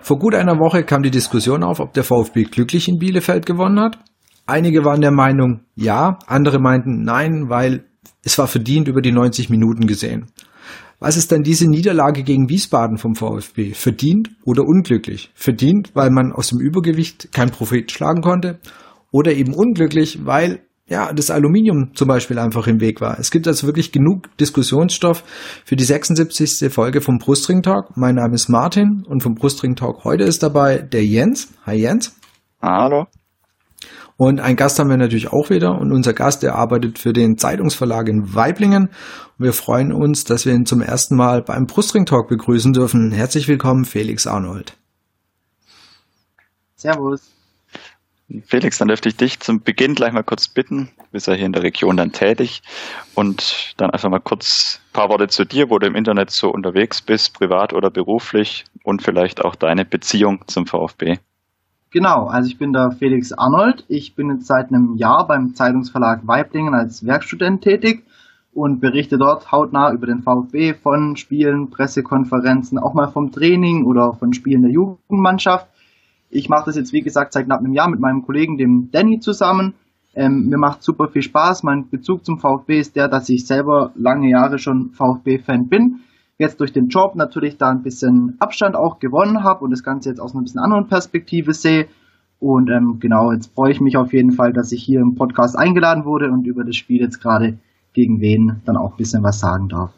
Vor gut einer Woche kam die Diskussion auf, ob der VfB glücklich in Bielefeld gewonnen hat. Einige waren der Meinung, ja, andere meinten nein, weil es war verdient über die 90 Minuten gesehen. Was ist dann diese Niederlage gegen Wiesbaden vom VfB? Verdient oder unglücklich? Verdient, weil man aus dem Übergewicht kein Profit schlagen konnte? Oder eben unglücklich, weil ja, das Aluminium zum Beispiel einfach im Weg war. Es gibt also wirklich genug Diskussionsstoff für die 76. Folge vom Brustring Talk. Mein Name ist Martin und vom Brustring Talk heute ist dabei der Jens. Hi Jens. Hallo. Und ein Gast haben wir natürlich auch wieder. Und unser Gast, der arbeitet für den Zeitungsverlag in Weiblingen. Und wir freuen uns, dass wir ihn zum ersten Mal beim Brustring Talk begrüßen dürfen. Herzlich willkommen, Felix Arnold. Servus. Felix, dann dürfte ich dich zum Beginn gleich mal kurz bitten, du bist ja hier in der Region dann tätig und dann einfach mal kurz ein paar Worte zu dir, wo du im Internet so unterwegs bist, privat oder beruflich und vielleicht auch deine Beziehung zum VfB. Genau, also ich bin der Felix Arnold. Ich bin jetzt seit einem Jahr beim Zeitungsverlag Weiblingen als Werkstudent tätig und berichte dort hautnah über den VfB von Spielen, Pressekonferenzen, auch mal vom Training oder von Spielen der Jugendmannschaft ich mache das jetzt, wie gesagt, seit knapp einem Jahr mit meinem Kollegen, dem Danny, zusammen. Ähm, mir macht super viel Spaß. Mein Bezug zum VfB ist der, dass ich selber lange Jahre schon VfB-Fan bin. Jetzt durch den Job natürlich da ein bisschen Abstand auch gewonnen habe und das Ganze jetzt aus einer bisschen anderen Perspektive sehe. Und ähm, genau, jetzt freue ich mich auf jeden Fall, dass ich hier im Podcast eingeladen wurde und über das Spiel jetzt gerade gegen wen dann auch ein bisschen was sagen darf.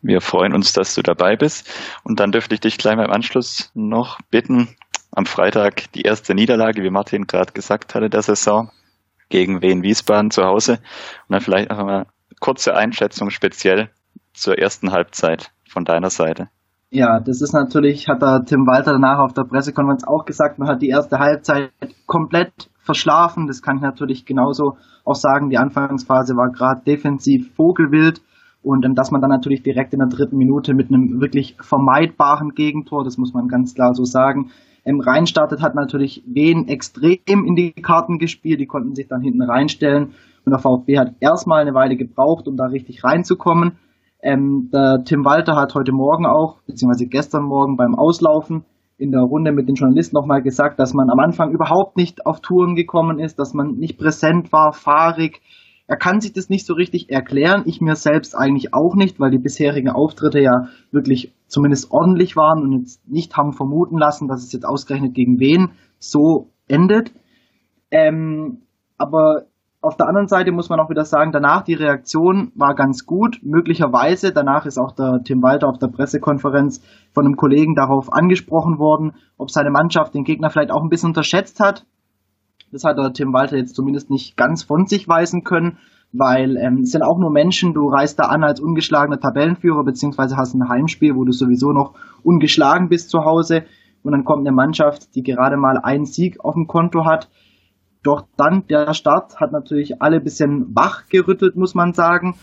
Wir freuen uns, dass du dabei bist. Und dann dürfte ich dich gleich mal im Anschluss noch bitten, am Freitag die erste Niederlage, wie Martin gerade gesagt hatte, der Saison gegen Wien Wiesbaden zu Hause. Und dann vielleicht einfach mal kurze Einschätzung speziell zur ersten Halbzeit von deiner Seite. Ja, das ist natürlich, hat der Tim Walter danach auf der Pressekonferenz auch gesagt, man hat die erste Halbzeit komplett verschlafen. Das kann ich natürlich genauso auch sagen. Die Anfangsphase war gerade defensiv vogelwild. Und ähm, dass man dann natürlich direkt in der dritten Minute mit einem wirklich vermeidbaren Gegentor, das muss man ganz klar so sagen, ähm, reinstartet, hat natürlich wen extrem in die Karten gespielt. Die konnten sich dann hinten reinstellen. Und der VfB hat erstmal eine Weile gebraucht, um da richtig reinzukommen. Ähm, Tim Walter hat heute Morgen auch, beziehungsweise gestern Morgen beim Auslaufen in der Runde mit den Journalisten nochmal gesagt, dass man am Anfang überhaupt nicht auf Touren gekommen ist, dass man nicht präsent war, fahrig, er kann sich das nicht so richtig erklären, ich mir selbst eigentlich auch nicht, weil die bisherigen Auftritte ja wirklich zumindest ordentlich waren und jetzt nicht haben vermuten lassen, dass es jetzt ausgerechnet gegen wen so endet. Ähm, aber auf der anderen Seite muss man auch wieder sagen, danach die Reaktion war ganz gut. Möglicherweise, danach ist auch der Tim Walter auf der Pressekonferenz von einem Kollegen darauf angesprochen worden, ob seine Mannschaft den Gegner vielleicht auch ein bisschen unterschätzt hat. Das hat der Tim Walter jetzt zumindest nicht ganz von sich weisen können, weil ähm, es sind auch nur Menschen, du reist da an als ungeschlagener Tabellenführer, beziehungsweise hast ein Heimspiel, wo du sowieso noch ungeschlagen bist zu Hause und dann kommt eine Mannschaft, die gerade mal einen Sieg auf dem Konto hat. Doch dann der Start hat natürlich alle bisschen wach gerüttelt, muss man sagen.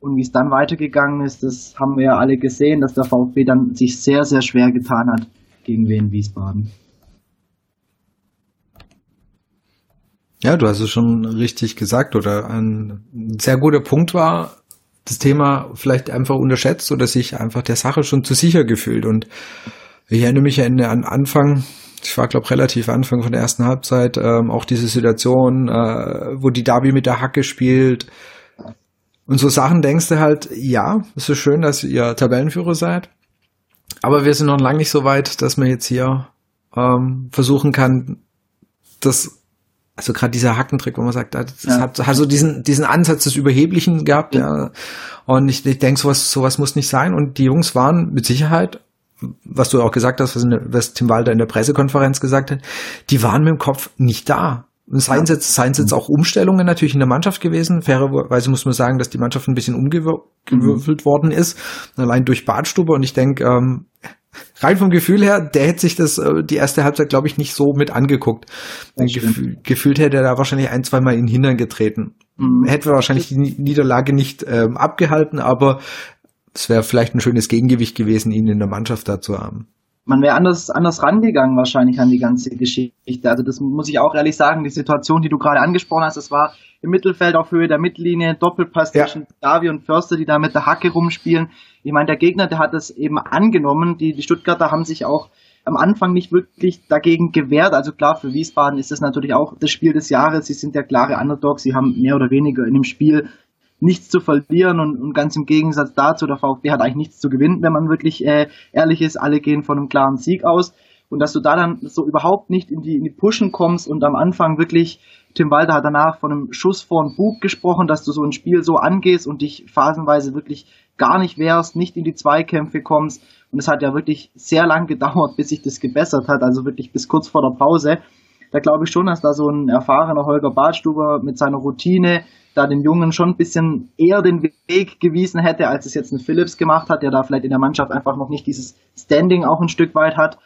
Und wie es dann weitergegangen ist, das haben wir ja alle gesehen, dass der VfB dann sich sehr, sehr schwer getan hat gegen Wien Wiesbaden. Ja, du hast es schon richtig gesagt oder ein sehr guter Punkt war, das Thema vielleicht einfach unterschätzt oder sich einfach der Sache schon zu sicher gefühlt. Und ich erinnere mich an den Anfang, ich war glaube relativ Anfang von der ersten Halbzeit, ähm, auch diese Situation, äh, wo die Derby mit der Hacke spielt. Und so Sachen denkst du halt, ja, es ist schön, dass ihr Tabellenführer seid, aber wir sind noch lange nicht so weit, dass man jetzt hier ähm, versuchen kann, das also gerade dieser Hackentrick, wo man sagt, das ja. hat, hat so diesen, diesen Ansatz des Überheblichen gehabt, ja. Und ich, ich denke, sowas, sowas muss nicht sein. Und die Jungs waren mit Sicherheit, was du auch gesagt hast, was, der, was Tim Walter in der Pressekonferenz gesagt hat, die waren mit dem Kopf nicht da. Und seien es jetzt, seien es jetzt auch Umstellungen natürlich in der Mannschaft gewesen. Fairerweise muss man sagen, dass die Mannschaft ein bisschen umgewürfelt mhm. worden ist, allein durch Badstube. Und ich denke, ähm, rein vom Gefühl her, der hätte sich das äh, die erste Halbzeit, glaube ich, nicht so mit angeguckt. Gefühl, gefühlt hätte er da wahrscheinlich ein, zwei Mal in den Hintern getreten. Mhm. Hätte wahrscheinlich die Niederlage nicht ähm, abgehalten, aber es wäre vielleicht ein schönes Gegengewicht gewesen, ihn in der Mannschaft da zu haben. man wäre anders, anders rangegangen wahrscheinlich an die ganze Geschichte. Also das muss ich auch ehrlich sagen, die Situation, die du gerade angesprochen hast, das war im Mittelfeld auf Höhe der Mittellinie, Doppelpass ja. zwischen Davi und Förster, die da mit der Hacke rumspielen. Ich meine, der Gegner, der hat das eben angenommen. Die, die Stuttgarter haben sich auch am Anfang nicht wirklich dagegen gewehrt. Also klar, für Wiesbaden ist das natürlich auch das Spiel des Jahres. Sie sind der klare Underdog. Sie haben mehr oder weniger in dem Spiel nichts zu verlieren und, und ganz im Gegensatz dazu, der VfB hat eigentlich nichts zu gewinnen, wenn man wirklich äh, ehrlich ist. Alle gehen von einem klaren Sieg aus. Und dass du da dann so überhaupt nicht in die, in die Pushen kommst und am Anfang wirklich, Tim Walter hat danach von einem Schuss vor den Bug gesprochen, dass du so ein Spiel so angehst und dich phasenweise wirklich gar nicht wehrst, nicht in die Zweikämpfe kommst. Und es hat ja wirklich sehr lang gedauert, bis sich das gebessert hat, also wirklich bis kurz vor der Pause. Da glaube ich schon, dass da so ein erfahrener Holger Badstuber mit seiner Routine, da den Jungen schon ein bisschen eher den Weg gewiesen hätte, als es jetzt ein Phillips gemacht hat, der da vielleicht in der Mannschaft einfach noch nicht dieses Standing auch ein Stück weit hat.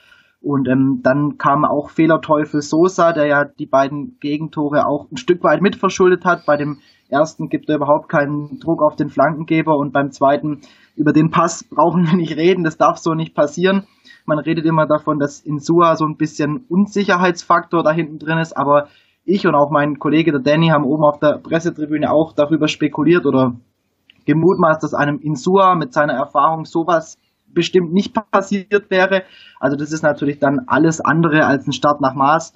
Und ähm, dann kam auch Fehlerteufel Sosa, der ja die beiden Gegentore auch ein Stück weit mitverschuldet hat. Bei dem ersten gibt er überhaupt keinen Druck auf den Flankengeber und beim zweiten über den Pass brauchen wir nicht reden, das darf so nicht passieren. Man redet immer davon, dass in Sua so ein bisschen Unsicherheitsfaktor da hinten drin ist, aber ich und auch mein Kollege der Danny haben oben auf der Pressetribüne auch darüber spekuliert oder gemutmaßt, dass einem Insua mit seiner Erfahrung sowas bestimmt nicht passiert wäre. Also das ist natürlich dann alles andere als ein Start nach Maß.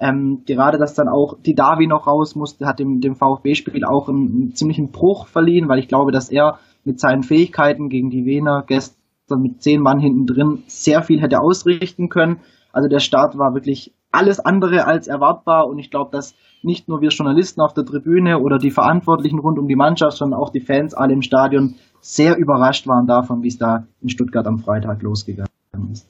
Ähm, gerade, dass dann auch die Davi noch raus musste, hat dem, dem VfB-Spiel auch einen, einen, ziemlichen Bruch verliehen, weil ich glaube, dass er mit seinen Fähigkeiten gegen die Wiener gestern mit zehn Mann hinten drin sehr viel hätte ausrichten können. Also der Start war wirklich alles andere als erwartbar und ich glaube, dass nicht nur wir Journalisten auf der Tribüne oder die Verantwortlichen rund um die Mannschaft, sondern auch die Fans alle im Stadion sehr überrascht waren davon, wie es da in Stuttgart am Freitag losgegangen ist.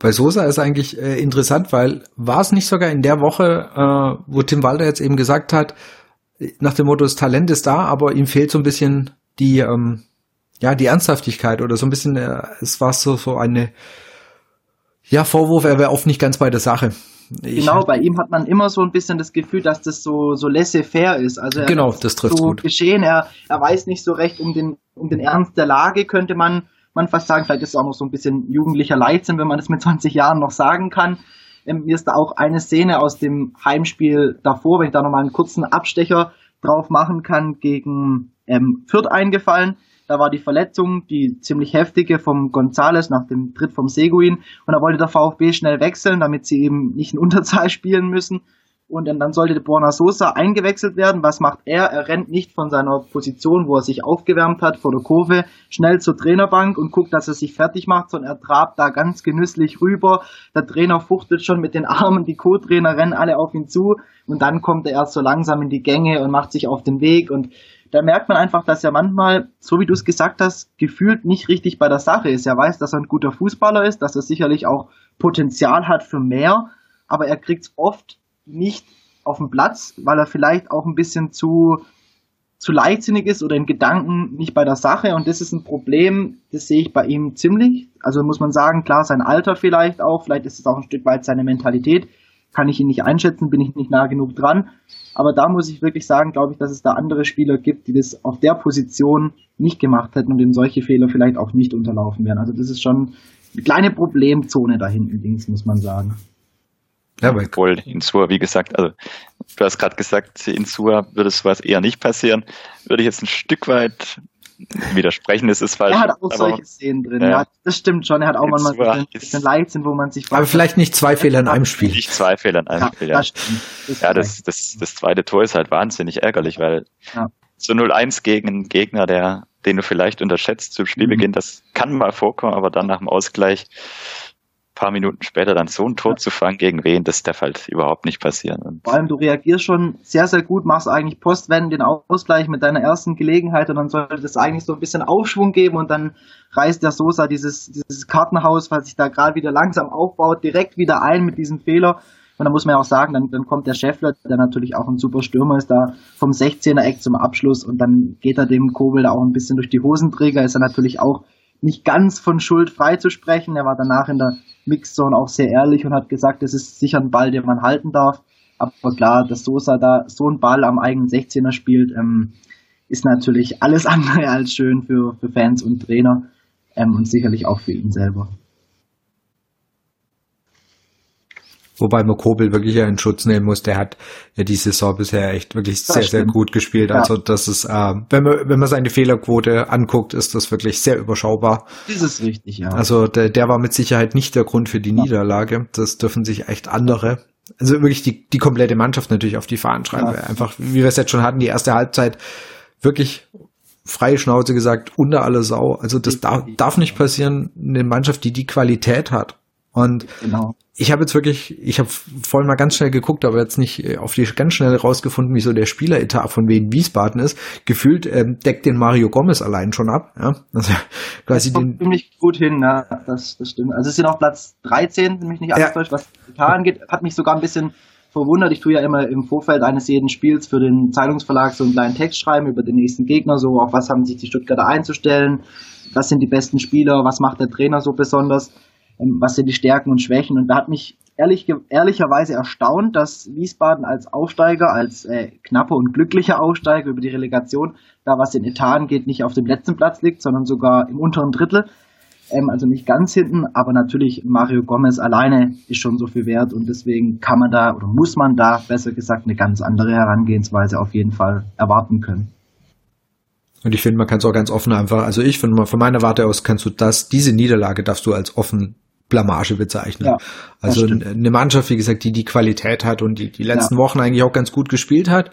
Bei Sosa ist eigentlich äh, interessant, weil war es nicht sogar in der Woche, äh, wo Tim Walter jetzt eben gesagt hat, nach dem Motto, das Talent ist da, aber ihm fehlt so ein bisschen die, ähm, ja, die Ernsthaftigkeit oder so ein bisschen, äh, es war so, so eine, ja, Vorwurf, er wäre oft nicht ganz bei der Sache. Ich genau, bei ihm hat man immer so ein bisschen das Gefühl, dass das so, so laissez-faire ist. Also genau, das trifft so gut. geschehen. Er, er weiß nicht so recht um den, um den Ernst der Lage, könnte man, man fast sagen. Vielleicht ist es auch noch so ein bisschen jugendlicher Leichtsinn, wenn man das mit 20 Jahren noch sagen kann. Ähm, mir ist da auch eine Szene aus dem Heimspiel davor, wenn ich da nochmal einen kurzen Abstecher drauf machen kann, gegen ähm, Fürth eingefallen. Da war die Verletzung, die ziemlich heftige vom Gonzales nach dem Tritt vom Seguin. Und da wollte der VfB schnell wechseln, damit sie eben nicht in Unterzahl spielen müssen. Und dann sollte Borna Sosa eingewechselt werden. Was macht er? Er rennt nicht von seiner Position, wo er sich aufgewärmt hat, vor der Kurve, schnell zur Trainerbank und guckt, dass er sich fertig macht, sondern er trabt da ganz genüsslich rüber. Der Trainer fuchtelt schon mit den Armen, die Co-Trainer rennen alle auf ihn zu und dann kommt er erst so langsam in die Gänge und macht sich auf den Weg und da merkt man einfach, dass er manchmal, so wie du es gesagt hast, gefühlt nicht richtig bei der Sache ist. Er weiß, dass er ein guter Fußballer ist, dass er sicherlich auch Potenzial hat für mehr, aber er kriegt es oft nicht auf den Platz, weil er vielleicht auch ein bisschen zu, zu leichtsinnig ist oder in Gedanken nicht bei der Sache. Und das ist ein Problem, das sehe ich bei ihm ziemlich. Also muss man sagen, klar, sein Alter vielleicht auch, vielleicht ist es auch ein Stück weit seine Mentalität kann ich ihn nicht einschätzen, bin ich nicht nah genug dran. Aber da muss ich wirklich sagen, glaube ich, dass es da andere Spieler gibt, die das auf der Position nicht gemacht hätten und in solche Fehler vielleicht auch nicht unterlaufen wären. Also das ist schon eine kleine Problemzone da hinten links, muss man sagen. Ja, aber Obwohl Insua, wie gesagt, also du hast gerade gesagt, Insua würde sowas eher nicht passieren. Würde ich jetzt ein Stück weit widersprechen, ist es falsch. Er hat auch solche Szenen drin, ja. ja. Das stimmt schon. Er hat auch manchmal ein bisschen Leichtsinn, wo man sich fragt. Aber vielleicht nicht zwei Fehler in einem Spiel. Nicht zwei Fehler in einem ja, Spiel, ja. Das, das ja, das, das, das zweite Tor ist halt wahnsinnig ärgerlich, weil ja. so 0-1 gegen einen Gegner, der, den du vielleicht unterschätzt zum Spielbeginn, mhm. das kann mal vorkommen, aber dann nach dem Ausgleich paar Minuten später dann so ein Tor ja. zu fangen gegen wen, das darf halt überhaupt nicht passieren. Und Vor allem, du reagierst schon sehr, sehr gut, machst eigentlich postwendend den Ausgleich mit deiner ersten Gelegenheit und dann sollte das eigentlich so ein bisschen Aufschwung geben und dann reißt der Sosa dieses, dieses Kartenhaus, was sich da gerade wieder langsam aufbaut, direkt wieder ein mit diesem Fehler. Und da muss man ja auch sagen, dann, dann kommt der Scheffler, der natürlich auch ein super Stürmer ist, da vom 16er Eck zum Abschluss und dann geht er dem Kobel da auch ein bisschen durch die Hosenträger, ist er natürlich auch nicht ganz von Schuld frei zu sprechen. Er war danach in der Mixzone auch sehr ehrlich und hat gesagt, es ist sicher ein Ball, den man halten darf. Aber klar, dass Sosa da so einen Ball am eigenen 16er spielt, ähm, ist natürlich alles andere als schön für, für Fans und Trainer ähm, und sicherlich auch für ihn selber. Wobei man Kobel wirklich ja in Schutz nehmen muss. Der hat ja die Saison bisher echt wirklich das sehr, stimmt. sehr gut gespielt. Ja. Also das ist, äh, wenn man, wenn man seine Fehlerquote anguckt, ist das wirklich sehr überschaubar. Das ist richtig, ja. Also der, der war mit Sicherheit nicht der Grund für die ja. Niederlage. Das dürfen sich echt andere also wirklich die, die komplette Mannschaft natürlich auf die Fahnen schreiben. Ja. Einfach, wie wir es jetzt schon hatten, die erste Halbzeit wirklich freie Schnauze gesagt, unter alle Sau. Also das darf, darf nicht passieren, eine Mannschaft, die die Qualität hat. Und genau. ich habe jetzt wirklich, ich habe vorhin mal ganz schnell geguckt, aber jetzt nicht äh, auf die ganz schnell rausgefunden, wieso der Spieleretat von Wien Wiesbaden ist. Gefühlt ähm, deckt den Mario Gomez allein schon ab. Ja? Also quasi das den ziemlich gut hin, ja, das, das stimmt. Also es sind auf Platz 13, nämlich nicht alles ja. was Etat angeht, hat mich sogar ein bisschen verwundert. Ich tue ja immer im Vorfeld eines jeden Spiels für den Zeitungsverlag so einen kleinen Text schreiben über den nächsten Gegner, so auf was haben sich die Stuttgarter einzustellen, was sind die besten Spieler, was macht der Trainer so besonders, ähm, was sind die Stärken und Schwächen. Und da hat mich ehrlich, ehrlicherweise erstaunt, dass Wiesbaden als Aufsteiger, als äh, knapper und glücklicher Aufsteiger über die Relegation, da was den Etat geht, nicht auf dem letzten Platz liegt, sondern sogar im unteren Drittel ähm, also nicht ganz hinten, aber natürlich Mario Gomez alleine ist schon so viel wert und deswegen kann man da oder muss man da besser gesagt eine ganz andere Herangehensweise auf jeden Fall erwarten können. Und ich finde, man kann es auch ganz offen einfach, also ich finde, von meiner Warte aus kannst du das, diese Niederlage darfst du als offen Blamage bezeichnen. Ja, also eine Mannschaft, wie gesagt, die die Qualität hat und die die letzten ja. Wochen eigentlich auch ganz gut gespielt hat,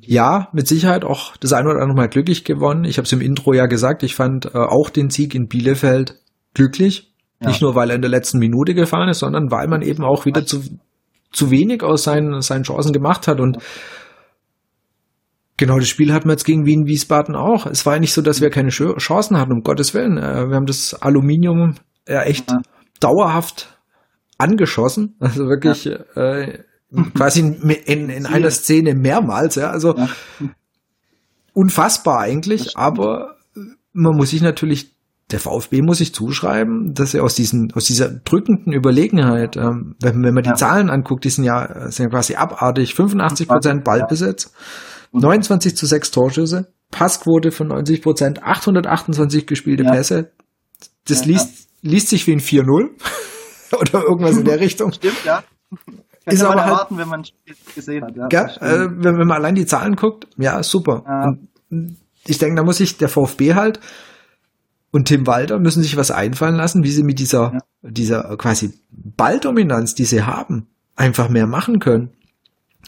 ja, mit Sicherheit auch das eine oder andere Mal glücklich gewonnen. Ich habe es im Intro ja gesagt, ich fand äh, auch den Sieg in Bielefeld glücklich. Ja. Nicht nur, weil er in der letzten Minute gefahren ist, sondern weil man eben auch wieder zu, zu wenig aus seinen, seinen Chancen gemacht hat. Und genau das Spiel hatten wir jetzt gegen Wien Wiesbaden auch. Es war ja nicht so, dass wir keine Chancen hatten, um Gottes Willen. Äh, wir haben das Aluminium ja echt ja. dauerhaft angeschossen. Also wirklich ja. äh, quasi in, in, in einer Szene mehrmals, ja, also ja. unfassbar eigentlich, aber man muss sich natürlich, der VfB muss sich zuschreiben, dass er aus diesen, aus dieser drückenden Überlegenheit, ähm, wenn, wenn man die ja. Zahlen anguckt, die sind ja, sind ja quasi abartig, 85 Prozent Ballbesitz, 29 zu 6 Torschüsse, Passquote von 90 Prozent, 828 gespielte ja. Pässe, das liest, liest sich wie ein 4-0 oder irgendwas in der Richtung. Stimmt, ja. Kann ist aber halt erwarten, wenn man gesehen hat. Ja, gell, äh, wenn, wenn man allein die Zahlen guckt, ja, super. Ja. Ich denke, da muss sich der VfB halt und Tim Walter müssen sich was einfallen lassen, wie sie mit dieser, ja. dieser quasi Balldominanz, die sie haben, einfach mehr machen können.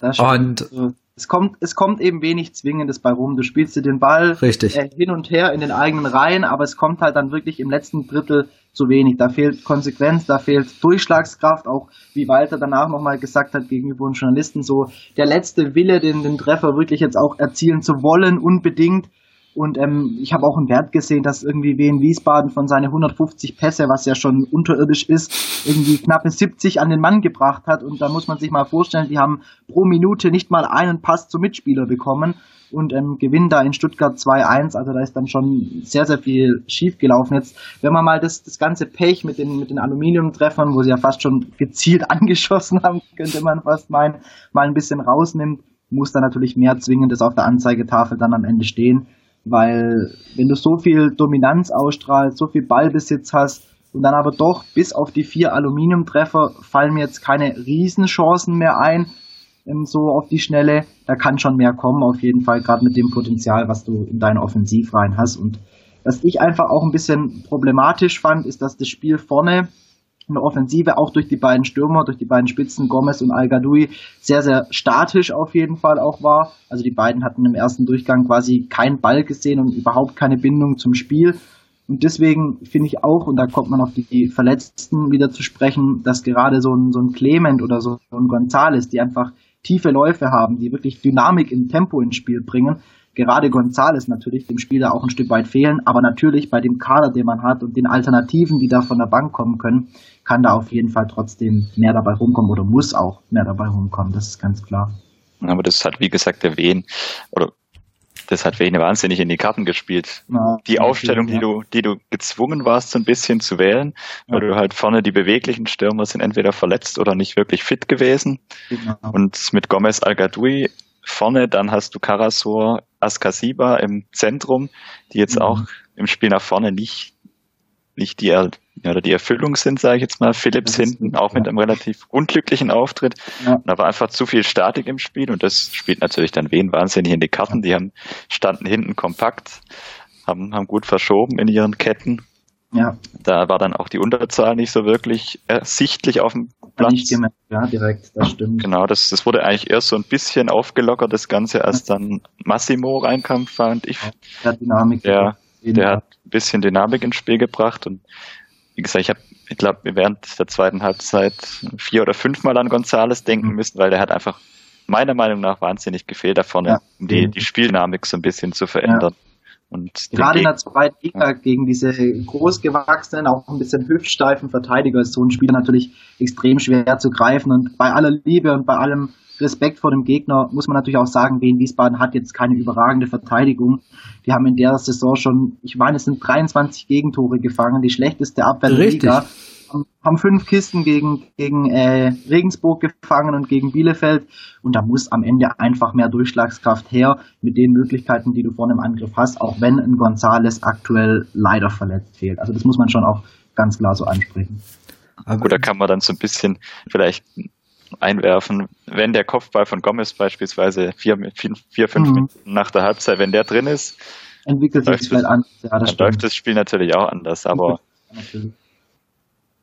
Und also, es kommt, es kommt eben wenig Zwingendes bei rum. Du spielst dir den Ball Richtig. Äh, hin und her in den eigenen Reihen, aber es kommt halt dann wirklich im letzten Drittel zu wenig. Da fehlt Konsequenz, da fehlt Durchschlagskraft, auch wie Walter danach nochmal gesagt hat gegenüber den Journalisten, so der letzte Wille, den, den Treffer wirklich jetzt auch erzielen zu wollen, unbedingt. Und ähm, ich habe auch einen Wert gesehen, dass irgendwie Wien Wiesbaden von seinen 150 Pässe, was ja schon unterirdisch ist, irgendwie knappe 70 an den Mann gebracht hat. Und da muss man sich mal vorstellen, die haben pro Minute nicht mal einen Pass zum Mitspieler bekommen und ähm, gewinnen da in Stuttgart 2-1. Also da ist dann schon sehr, sehr viel schief gelaufen. Jetzt, wenn man mal das, das ganze Pech mit den, mit den Aluminiumtreffern, wo sie ja fast schon gezielt angeschossen haben, könnte man fast meinen, mal ein bisschen rausnimmt, muss da natürlich mehr Zwingendes auf der Anzeigetafel dann am Ende stehen weil wenn du so viel Dominanz ausstrahlst, so viel Ballbesitz hast und dann aber doch bis auf die vier Aluminiumtreffer fallen mir jetzt keine Riesenchancen mehr ein, ähm, so auf die Schnelle, da kann schon mehr kommen auf jeden Fall, gerade mit dem Potenzial, was du in deiner Offensivreihen hast. Und was ich einfach auch ein bisschen problematisch fand, ist, dass das Spiel vorne in der Offensive auch durch die beiden Stürmer, durch die beiden Spitzen Gomez und al sehr, sehr statisch auf jeden Fall auch war. Also die beiden hatten im ersten Durchgang quasi keinen Ball gesehen und überhaupt keine Bindung zum Spiel. Und deswegen finde ich auch, und da kommt man auf die Verletzten wieder zu sprechen, dass gerade so ein, so ein Clement oder so ein Gonzales, die einfach tiefe Läufe haben, die wirklich Dynamik im Tempo ins Spiel bringen, gerade Gonzales natürlich dem Spieler auch ein Stück weit fehlen, aber natürlich bei dem Kader, den man hat und den Alternativen, die da von der Bank kommen können, kann da auf jeden Fall trotzdem mehr dabei rumkommen oder muss auch mehr dabei rumkommen, das ist ganz klar. Aber das hat, wie gesagt, der Wien oder das hat Wien wahnsinnig in die Karten gespielt. Ja, die Aufstellung, die du, die du gezwungen warst, so ein bisschen zu wählen, ja. weil du halt vorne die beweglichen Stürmer sind entweder verletzt oder nicht wirklich fit gewesen. Genau. Und mit Gomez al vorne, dann hast du Karasor, Askasiba im Zentrum, die jetzt mhm. auch im Spiel nach vorne nicht nicht die, oder die Erfüllung sind, sage ich jetzt mal. Philips hinten, auch mit einem relativ unglücklichen Auftritt. Ja. Und da war einfach zu viel Statik im Spiel und das spielt natürlich dann wen wahnsinnig in die Karten. Die haben, standen hinten kompakt, haben, haben gut verschoben in ihren Ketten. Ja. Da war dann auch die Unterzahl nicht so wirklich ersichtlich auf dem Platz. Nicht gemerkt, ja, direkt, das stimmt. Genau, das, das wurde eigentlich erst so ein bisschen aufgelockert, das Ganze, als dann Massimo reinkam, fand ich. Ja, Dynamik. Der, der hat ein bisschen Dynamik ins Spiel gebracht und wie gesagt, ich habe, ich glaube, während der zweiten Halbzeit vier oder fünfmal an Gonzales denken mhm. müssen, weil der hat einfach meiner Meinung nach wahnsinnig gefehlt da vorne, ja. die, die Spieldynamik so ein bisschen zu verändern. Ja. Und Gerade in der zweiten Liga gegen diese großgewachsenen, auch ein bisschen hüftsteifen Verteidiger ist so ein Spieler natürlich extrem schwer zu greifen. Und bei aller Liebe und bei allem Respekt vor dem Gegner muss man natürlich auch sagen, Wien Wiesbaden hat jetzt keine überragende Verteidigung. Die haben in der Saison schon, ich meine, es sind 23 Gegentore gefangen, die schlechteste Abwehr der Liga haben fünf Kisten gegen, gegen äh, Regensburg gefangen und gegen Bielefeld. Und da muss am Ende einfach mehr Durchschlagskraft her mit den Möglichkeiten, die du vorne im Angriff hast, auch wenn ein Gonzales aktuell leider verletzt fehlt. Also das muss man schon auch ganz klar so ansprechen. Gut, da kann man dann so ein bisschen vielleicht einwerfen, wenn der Kopfball von Gomez beispielsweise vier, vier, vier fünf mhm. Minuten nach der Halbzeit, wenn der drin ist, entwickelt sich das Spiel anders. Ja, dann läuft das Spiel natürlich auch anders, aber natürlich.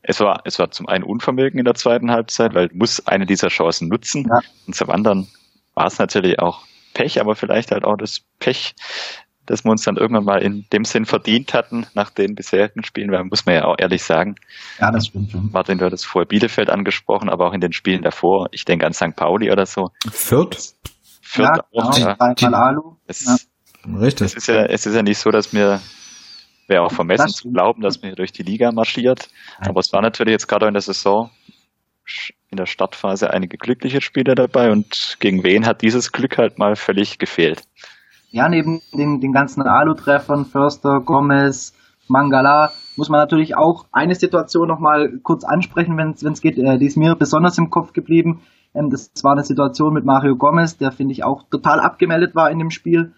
Es war, es war zum einen Unvermögen in der zweiten Halbzeit, weil du musst eine dieser Chancen nutzen. Ja. Und zum anderen war es natürlich auch Pech, aber vielleicht halt auch das Pech, dass wir uns dann irgendwann mal in dem Sinn verdient hatten nach den bisherigen Spielen, weil muss man ja auch ehrlich sagen. Ja, das stimmt schon. Martin, du hattest vorher Bielefeld angesprochen, aber auch in den Spielen davor, ich denke an St. Pauli oder so. Fürth? Fürth ja, auch, genau, ja. Es, ja. Richtig. Es ist ja, es ist ja nicht so, dass wir Wäre auch vermessen zu glauben, dass man hier durch die Liga marschiert. Aber es war natürlich jetzt gerade in der Saison in der Startphase einige glückliche Spieler dabei und gegen wen hat dieses Glück halt mal völlig gefehlt? Ja, neben den, den ganzen Alu-Treffern, Förster, Gomez, Mangala, muss man natürlich auch eine Situation nochmal kurz ansprechen, wenn es geht. Äh, die ist mir besonders im Kopf geblieben. Ähm, das war eine Situation mit Mario Gomez, der finde ich auch total abgemeldet war in dem Spiel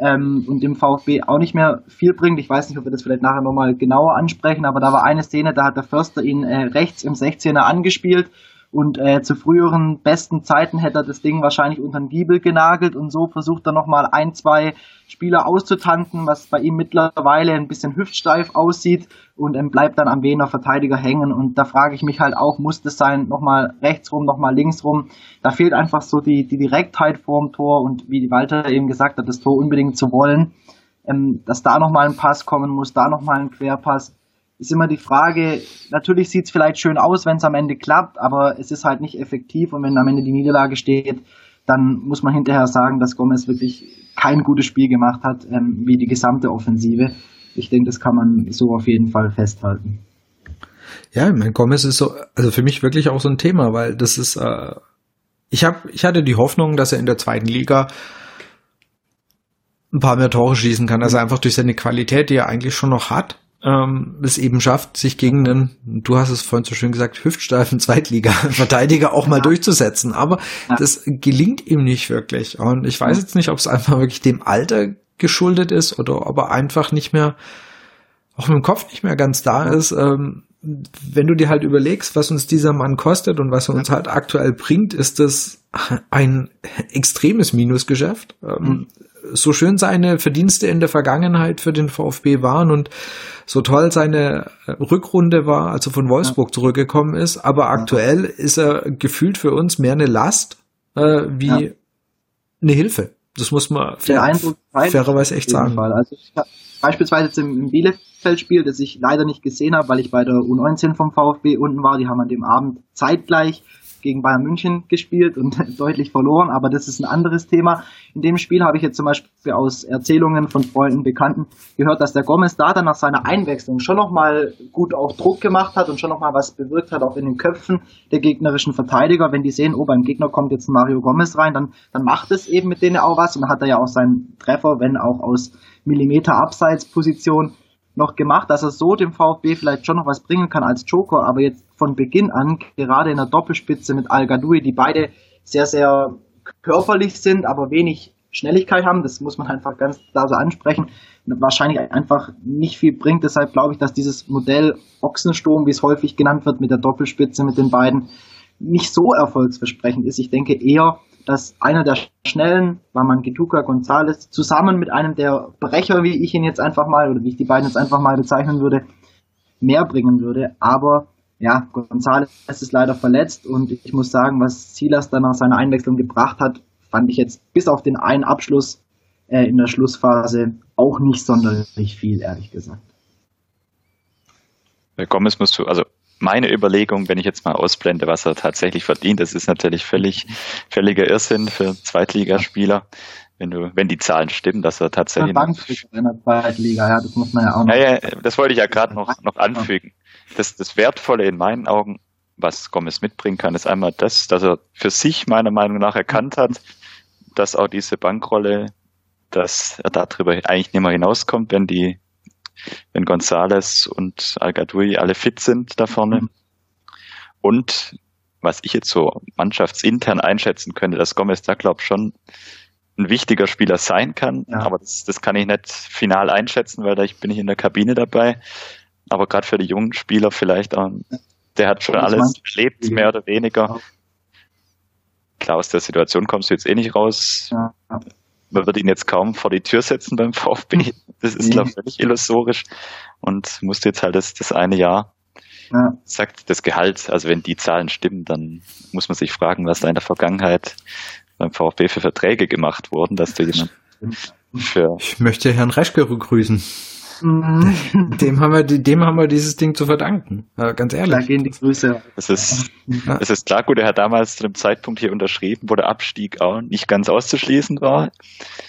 ähm, und dem VfB auch nicht mehr viel bringt. Ich weiß nicht, ob wir das vielleicht nachher nochmal genauer ansprechen, aber da war eine Szene, da hat der Förster ihn äh, rechts im 16er angespielt und äh, zu früheren besten Zeiten hätte er das Ding wahrscheinlich unter den Giebel genagelt und so versucht er nochmal ein, zwei Spieler auszutanken, was bei ihm mittlerweile ein bisschen hüftsteif aussieht und ähm, bleibt dann am Wiener Verteidiger hängen. Und da frage ich mich halt auch, muss das sein, nochmal rechts rum, nochmal links rum? Da fehlt einfach so die, die Direktheit vorm Tor und wie Walter eben gesagt hat, das Tor unbedingt zu wollen. Ähm, dass da nochmal ein Pass kommen muss, da nochmal ein Querpass ist immer die Frage, natürlich sieht es vielleicht schön aus, wenn es am Ende klappt, aber es ist halt nicht effektiv und wenn am Ende die Niederlage steht, dann muss man hinterher sagen, dass Gomez wirklich kein gutes Spiel gemacht hat, ähm, wie die gesamte Offensive. Ich denke, das kann man so auf jeden Fall festhalten. Ja, mein Gomez ist so, also für mich wirklich auch so ein Thema, weil das ist, äh, ich habe, ich hatte die Hoffnung, dass er in der zweiten Liga ein paar mehr Tore schießen kann, also einfach durch seine Qualität, die er eigentlich schon noch hat, ähm, es eben schafft, sich gegen einen, du hast es vorhin so schön gesagt, hüftsteifen Zweitliga-Verteidiger auch mal ja. durchzusetzen. Aber ja. das gelingt ihm nicht wirklich. Und ich weiß jetzt nicht, ob es einfach wirklich dem Alter geschuldet ist oder ob er einfach nicht mehr, auch mit dem Kopf nicht mehr ganz da ist. Ähm, wenn du dir halt überlegst, was uns dieser Mann kostet und was er uns halt aktuell bringt, ist das ein extremes Minusgeschäft. Ähm, mhm so schön seine Verdienste in der Vergangenheit für den VfB waren und so toll seine äh, Rückrunde war, als er von Wolfsburg zurückgekommen ist, aber aktuell ist er gefühlt für uns mehr eine Last äh, wie ja. eine Hilfe. Das muss man fair, fairerweise echt sagen. Also beispielsweise jetzt im Bielefeld-Spiel, das ich leider nicht gesehen habe, weil ich bei der U19 vom VfB unten war, die haben an dem Abend zeitgleich gegen Bayern München gespielt und deutlich verloren, aber das ist ein anderes Thema. In dem Spiel habe ich jetzt zum Beispiel aus Erzählungen von Freunden, Bekannten gehört, dass der Gomez da dann nach seiner Einwechslung schon nochmal gut auch Druck gemacht hat und schon nochmal was bewirkt hat, auch in den Köpfen der gegnerischen Verteidiger. Wenn die sehen, oh, beim Gegner kommt jetzt Mario Gomez rein, dann, dann macht es eben mit denen auch was und dann hat er ja auch seinen Treffer, wenn auch aus Millimeter Abseitsposition noch gemacht, dass er so dem VfB vielleicht schon noch was bringen kann als Joker, aber jetzt von Beginn an, gerade in der Doppelspitze mit Al Gadoui, die beide sehr, sehr körperlich sind, aber wenig Schnelligkeit haben, das muss man einfach ganz klar so ansprechen, wahrscheinlich einfach nicht viel bringt. Deshalb glaube ich, dass dieses Modell Ochsensturm, wie es häufig genannt wird, mit der Doppelspitze mit den beiden, nicht so erfolgsversprechend ist. Ich denke eher, dass einer der schnellen, war man Gituka González, zusammen mit einem der Brecher, wie ich ihn jetzt einfach mal, oder wie ich die beiden jetzt einfach mal bezeichnen würde, mehr bringen würde. Aber ja, González ist leider verletzt und ich muss sagen, was Silas dann nach seiner Einwechslung gebracht hat, fand ich jetzt bis auf den einen Abschluss äh, in der Schlussphase auch nicht sonderlich viel, ehrlich gesagt. Gomez musst du, also meine Überlegung, wenn ich jetzt mal ausblende, was er tatsächlich verdient, das ist natürlich völlig, völliger Irrsinn für Zweitligaspieler. Wenn du, wenn die Zahlen stimmen, dass er tatsächlich. In der Zweitliga, ja, das muss man ja auch noch. Ja, ja, das wollte ich ja gerade noch, noch anfügen. Das, das Wertvolle in meinen Augen, was Gomez mitbringen kann, ist einmal das, dass er für sich meiner Meinung nach erkannt hat, dass auch diese Bankrolle, dass er darüber eigentlich nicht mehr hinauskommt, wenn die wenn Gonzales und al alle fit sind da vorne. Mhm. Und was ich jetzt so mannschaftsintern einschätzen könnte, dass Gomez da glaube schon ein wichtiger Spieler sein kann, ja. aber das, das kann ich nicht final einschätzen, weil da ich bin nicht in der Kabine dabei. Aber gerade für die jungen Spieler vielleicht auch, der hat schon alles erlebt, mehr oder weniger. Klar, aus der Situation kommst du jetzt eh nicht raus. Ja man wird ihn jetzt kaum vor die Tür setzen beim VfB. Das ist, nee. glaube ich, völlig illusorisch. Und musste jetzt halt das, das eine Jahr, ja. sagt das Gehalt, also wenn die Zahlen stimmen, dann muss man sich fragen, was da in der Vergangenheit beim VfB für Verträge gemacht wurden, dass du jemand für. Ich möchte Herrn Reschke grüßen. Mhm. dem haben wir, dem haben wir dieses Ding zu verdanken. ganz ehrlich. Da gehen die Grüße. Es ist, ja. es ist klar, gut, er hat damals zu dem Zeitpunkt hier unterschrieben, wo der Abstieg auch nicht ganz auszuschließen war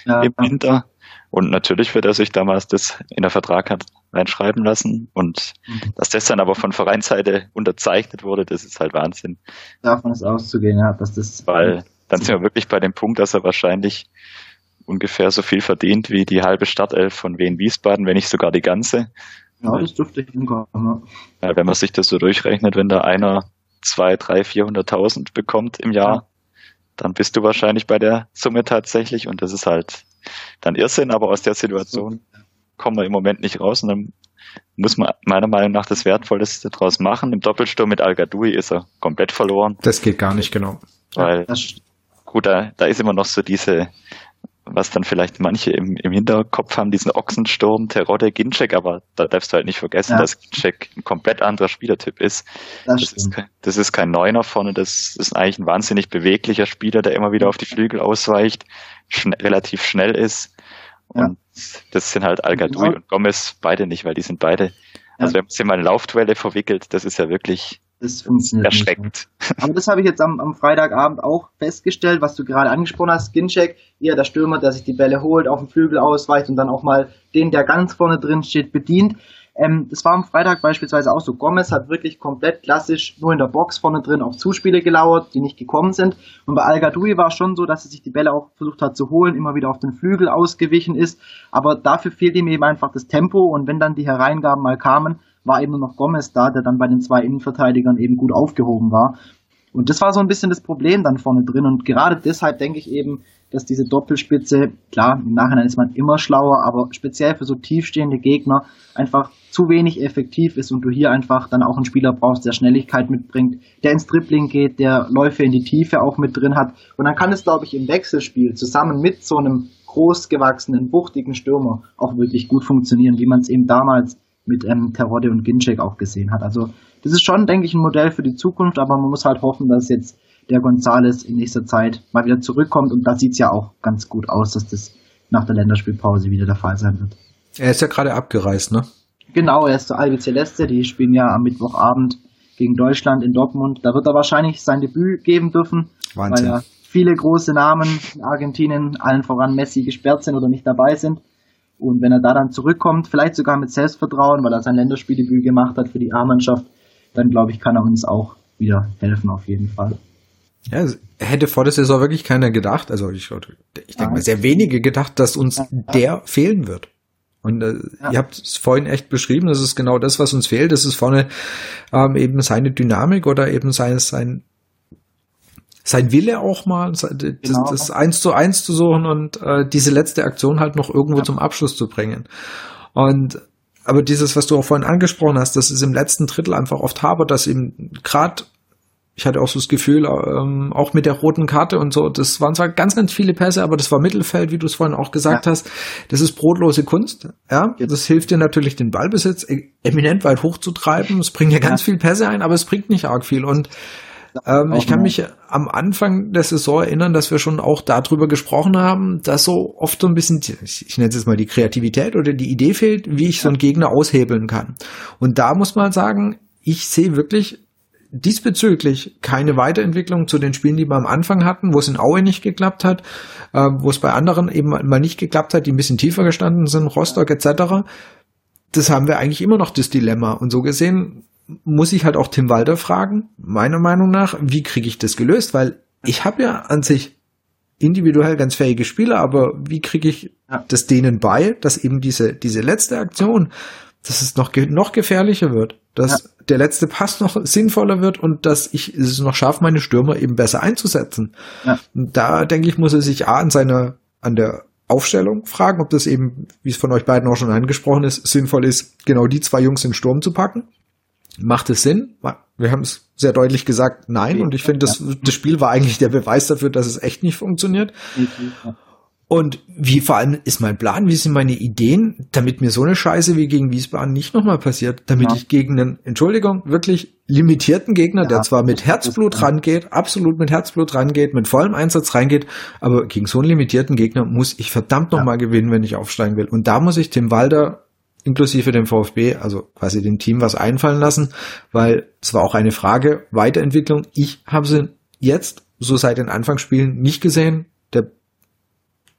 ja. im Winter. Und natürlich wird er sich damals das in der Vertrag hat reinschreiben lassen. Und mhm. dass das dann aber von Vereinsseite unterzeichnet wurde, das ist halt Wahnsinn. Davon ist auszugehen, ja, dass das. Weil dann sind wir wirklich bei dem Punkt, dass er wahrscheinlich ungefähr so viel verdient wie die halbe Startelf von Wien Wiesbaden, wenn nicht sogar die ganze. Ja, das dürfte hinkommen. Ja, wenn man sich das so durchrechnet, wenn da einer zwei, drei, vierhunderttausend bekommt im Jahr, ja. dann bist du wahrscheinlich bei der Summe tatsächlich und das ist halt dann Irrsinn, aber aus der Situation kommen wir im Moment nicht raus und dann muss man meiner Meinung nach das Wertvollste daraus machen. Im Doppelsturm mit Al ist er komplett verloren. Das geht gar nicht, genau. Weil, gut, da, da ist immer noch so diese was dann vielleicht manche im, im Hinterkopf haben, diesen Ochsensturm, Terodde, Ginczek, aber da darfst du halt nicht vergessen, ja. dass Ginczek ein komplett anderer Spielertyp ist. Das, das ist, kein, das ist kein Neuner vorne, das ist eigentlich ein wahnsinnig beweglicher Spieler, der immer wieder auf die Flügel ausweicht, schn relativ schnell ist. Und ja. das sind halt al genau. und Gomez beide nicht, weil die sind beide, also wenn man sie mal in Laufduelle verwickelt, das ist ja wirklich das funktioniert erschreckend. Nicht. Aber das habe ich jetzt am, am Freitagabend auch festgestellt, was du gerade angesprochen hast. Skincheck, eher der Stürmer, der sich die Bälle holt, auf den Flügel ausweicht und dann auch mal den, der ganz vorne drin steht, bedient. Ähm, das war am Freitag beispielsweise auch so. Gomez hat wirklich komplett klassisch nur in der Box vorne drin auf Zuspiele gelauert, die nicht gekommen sind. Und bei Al war es schon so, dass er sich die Bälle auch versucht hat zu holen, immer wieder auf den Flügel ausgewichen ist. Aber dafür fehlt ihm eben einfach das Tempo. Und wenn dann die Hereingaben mal kamen, war eben nur noch Gomez da, der dann bei den zwei Innenverteidigern eben gut aufgehoben war. Und das war so ein bisschen das Problem dann vorne drin. Und gerade deshalb denke ich eben, dass diese Doppelspitze, klar, im Nachhinein ist man immer schlauer, aber speziell für so tiefstehende Gegner einfach zu wenig effektiv ist und du hier einfach dann auch einen Spieler brauchst, der Schnelligkeit mitbringt, der ins Dribbling geht, der Läufe in die Tiefe auch mit drin hat. Und dann kann es, glaube ich, im Wechselspiel zusammen mit so einem großgewachsenen, buchtigen Stürmer auch wirklich gut funktionieren, wie man es eben damals mit ähm, Terodde und Ginczek auch gesehen hat. Also das ist schon, denke ich, ein Modell für die Zukunft, aber man muss halt hoffen, dass jetzt der Gonzales in nächster Zeit mal wieder zurückkommt und da sieht es ja auch ganz gut aus, dass das nach der Länderspielpause wieder der Fall sein wird. Er ist ja gerade abgereist, ne? Genau, er ist zu Albi Celeste, die spielen ja am Mittwochabend gegen Deutschland in Dortmund. Da wird er wahrscheinlich sein Debüt geben dürfen, Wahnsinn. weil ja viele große Namen in Argentinien, allen voran Messi, gesperrt sind oder nicht dabei sind. Und wenn er da dann zurückkommt, vielleicht sogar mit Selbstvertrauen, weil er sein Länderspieldebüt gemacht hat für die A-Mannschaft, dann glaube ich, kann er uns auch wieder helfen auf jeden Fall. Ja, hätte vor der Saison wirklich keiner gedacht, also ich, ich denke mal sehr wenige gedacht, dass uns ja. der fehlen wird. Und äh, ja. ihr habt es vorhin echt beschrieben, das ist genau das, was uns fehlt. Das ist vorne ähm, eben seine Dynamik oder eben sein, sein sein Wille auch mal, das, genau. das eins zu eins zu suchen und äh, diese letzte Aktion halt noch irgendwo ja. zum Abschluss zu bringen. Und aber dieses, was du auch vorhin angesprochen hast, das ist im letzten Drittel einfach oft habe, dass eben gerade ich hatte auch so das Gefühl, ähm, auch mit der roten Karte und so, das waren zwar ganz, ganz viele Pässe, aber das war Mittelfeld, wie du es vorhin auch gesagt ja. hast. Das ist brotlose Kunst. Ja, das hilft dir natürlich, den Ballbesitz e-, eminent weit hochzutreiben. Es bringt ja ganz ja. viel Pässe ein, aber es bringt nicht arg viel. Und ähm, ich kann mich am Anfang der Saison erinnern, dass wir schon auch darüber gesprochen haben, dass so oft so ein bisschen, ich nenne es jetzt mal die Kreativität oder die Idee fehlt, wie ich so einen Gegner aushebeln kann. Und da muss man sagen, ich sehe wirklich diesbezüglich keine Weiterentwicklung zu den Spielen, die wir am Anfang hatten, wo es in Aue nicht geklappt hat, äh, wo es bei anderen eben mal nicht geklappt hat, die ein bisschen tiefer gestanden sind, Rostock etc. Das haben wir eigentlich immer noch das Dilemma. Und so gesehen muss ich halt auch Tim Walter fragen, meiner Meinung nach, wie kriege ich das gelöst? Weil ich habe ja an sich individuell ganz fähige Spieler, aber wie kriege ich das denen bei, dass eben diese, diese letzte Aktion, dass es noch, noch gefährlicher wird, dass ja. der letzte Pass noch sinnvoller wird und dass ich es noch schaffe, meine Stürmer eben besser einzusetzen. Ja. Da denke ich, muss er sich A an seiner, an der Aufstellung fragen, ob das eben, wie es von euch beiden auch schon angesprochen ist, sinnvoll ist, genau die zwei Jungs im Sturm zu packen. Macht es Sinn? Wir haben es sehr deutlich gesagt, nein. Und ich finde, das, das Spiel war eigentlich der Beweis dafür, dass es echt nicht funktioniert. Und wie vor allem ist mein Plan, wie sind meine Ideen, damit mir so eine Scheiße wie gegen Wiesbaden nicht nochmal passiert, damit ja. ich gegen einen, Entschuldigung, wirklich limitierten Gegner, ja, der zwar mit Herzblut rangeht, absolut mit Herzblut rangeht, mit vollem Einsatz reingeht, aber gegen so einen limitierten Gegner muss ich verdammt nochmal ja. gewinnen, wenn ich aufsteigen will. Und da muss ich Tim Walder inklusive dem VfB, also quasi dem Team, was einfallen lassen, weil es war auch eine Frage Weiterentwicklung. Ich habe sie jetzt so seit den Anfangsspielen nicht gesehen. Der,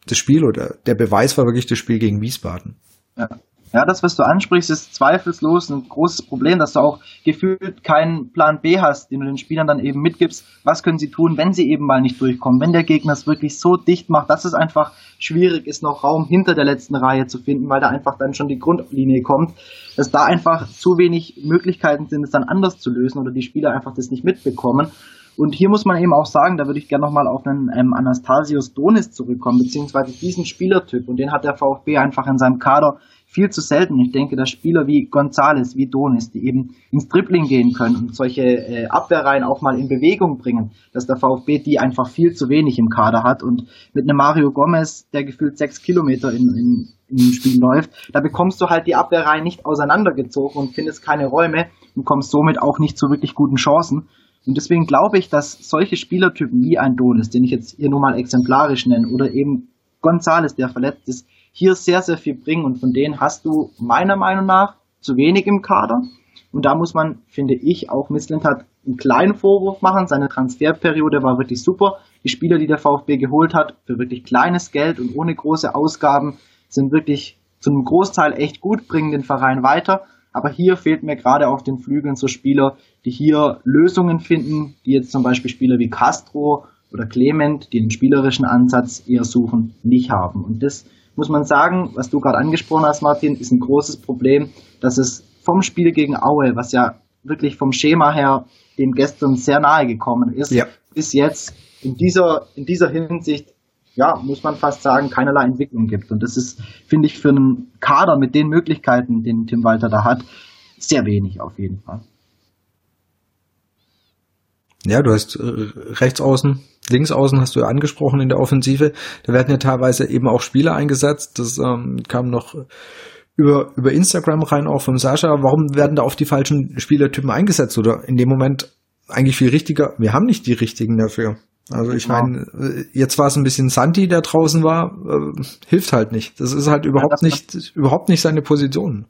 das Spiel oder der Beweis war wirklich das Spiel gegen Wiesbaden. Ja. Ja, das, was du ansprichst, ist zweifellos ein großes Problem, dass du auch gefühlt keinen Plan B hast, den du den Spielern dann eben mitgibst. Was können sie tun, wenn sie eben mal nicht durchkommen? Wenn der Gegner es wirklich so dicht macht, dass es einfach schwierig ist, noch Raum hinter der letzten Reihe zu finden, weil da einfach dann schon die Grundlinie kommt, dass da einfach zu wenig Möglichkeiten sind, es dann anders zu lösen oder die Spieler einfach das nicht mitbekommen. Und hier muss man eben auch sagen, da würde ich gerne nochmal auf einen ähm, Anastasios Donis zurückkommen, beziehungsweise diesen Spielertyp. Und den hat der VfB einfach in seinem Kader viel zu selten. Ich denke, dass Spieler wie Gonzales, wie Donis, die eben ins Dribbling gehen können und solche äh, Abwehrreihen auch mal in Bewegung bringen, dass der VfB die einfach viel zu wenig im Kader hat. Und mit einem Mario Gomez, der gefühlt sechs Kilometer in, in, im Spiel läuft, da bekommst du halt die Abwehrreihen nicht auseinandergezogen und findest keine Räume und kommst somit auch nicht zu wirklich guten Chancen. Und deswegen glaube ich, dass solche Spielertypen wie ein Donis, den ich jetzt hier nur mal exemplarisch nenne, oder eben Gonzales, der verletzt ist, hier sehr, sehr viel bringen und von denen hast du meiner Meinung nach zu wenig im Kader. Und da muss man, finde ich, auch Missland hat einen kleinen Vorwurf machen. Seine Transferperiode war wirklich super. Die Spieler, die der VfB geholt hat, für wirklich kleines Geld und ohne große Ausgaben, sind wirklich zu einem Großteil echt gut, bringen den Verein weiter. Aber hier fehlt mir gerade auf den Flügeln so Spieler, die hier Lösungen finden, die jetzt zum Beispiel Spieler wie Castro oder Clement, die den spielerischen Ansatz eher suchen, nicht haben. Und das muss man sagen, was du gerade angesprochen hast, Martin, ist ein großes Problem, dass es vom Spiel gegen Aue, was ja wirklich vom Schema her dem gestern sehr nahe gekommen ist, ja. bis jetzt in dieser, in dieser Hinsicht, ja, muss man fast sagen, keinerlei Entwicklung gibt. Und das ist, finde ich, für einen Kader mit den Möglichkeiten, den Tim Walter da hat, sehr wenig auf jeden Fall. Ja, du hast äh, rechts außen, links außen hast du ja angesprochen in der Offensive. Da werden ja teilweise eben auch Spieler eingesetzt. Das ähm, kam noch über, über Instagram rein, auch von Sascha. Warum werden da oft die falschen Spielertypen eingesetzt? Oder in dem Moment eigentlich viel richtiger, wir haben nicht die richtigen dafür. Also ich genau. meine, äh, jetzt war es ein bisschen Santi, der draußen war, äh, hilft halt nicht. Das ist halt überhaupt ja, nicht, überhaupt nicht seine Position.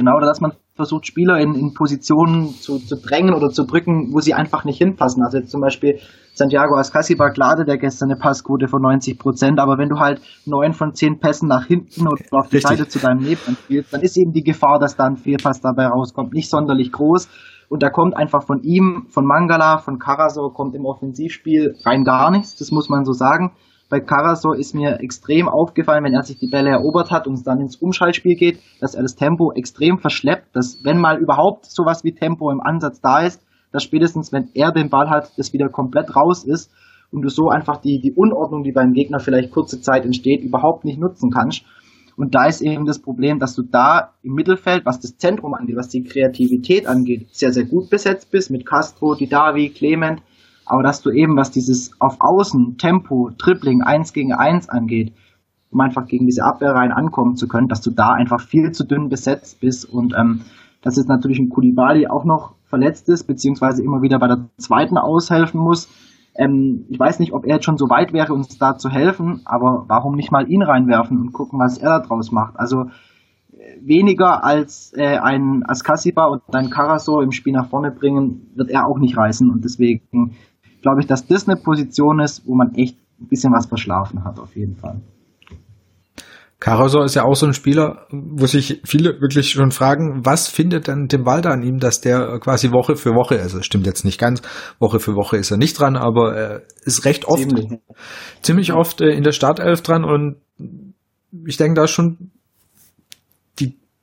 Genau, oder dass man versucht, Spieler in, in Positionen zu, zu drängen oder zu drücken, wo sie einfach nicht hinpassen. Also jetzt zum Beispiel Santiago Ascasiba, klar, der gestern eine Passquote von 90 Prozent, aber wenn du halt neun von zehn Pässen nach hinten oder auf die Richtig. Seite zu deinem Nebenmann spielst, dann ist eben die Gefahr, dass da ein Fehlpass dabei rauskommt, nicht sonderlich groß. Und da kommt einfach von ihm, von Mangala, von Karasor, kommt im Offensivspiel rein gar nichts, das muss man so sagen. Bei Karasor ist mir extrem aufgefallen, wenn er sich die Bälle erobert hat und es dann ins Umschaltspiel geht, dass er das Tempo extrem verschleppt, dass wenn mal überhaupt sowas wie Tempo im Ansatz da ist, dass spätestens wenn er den Ball hat, das wieder komplett raus ist. und du so einfach die, die Unordnung, die beim Gegner vielleicht kurze Zeit entsteht, überhaupt nicht nutzen kannst. Und da ist eben das Problem, dass du da im Mittelfeld, was das Zentrum angeht, was die Kreativität angeht, sehr, sehr gut besetzt bist mit Castro, Didavi, Clement. Aber dass du eben, was dieses auf Außen, Tempo, Tripling, eins gegen eins angeht, um einfach gegen diese Abwehrreihen ankommen zu können, dass du da einfach viel zu dünn besetzt bist und ähm, dass jetzt natürlich ein Kulibali auch noch verletzt ist, beziehungsweise immer wieder bei der zweiten aushelfen muss. Ähm, ich weiß nicht, ob er jetzt schon so weit wäre, uns da zu helfen, aber warum nicht mal ihn reinwerfen und gucken, was er daraus macht? Also äh, weniger als äh, ein Askasiba und ein Karaso im Spiel nach vorne bringen, wird er auch nicht reißen. Und deswegen glaube ich, dass das eine Position ist, wo man echt ein bisschen was verschlafen hat, auf jeden Fall. Karasor ist ja auch so ein Spieler, wo sich viele wirklich schon fragen, was findet denn Tim Walter an ihm, dass der quasi Woche für Woche, also stimmt jetzt nicht ganz, Woche für Woche ist er nicht dran, aber er ist recht oft, ziemlich, ziemlich oft äh, in der Startelf dran und ich denke, da ist schon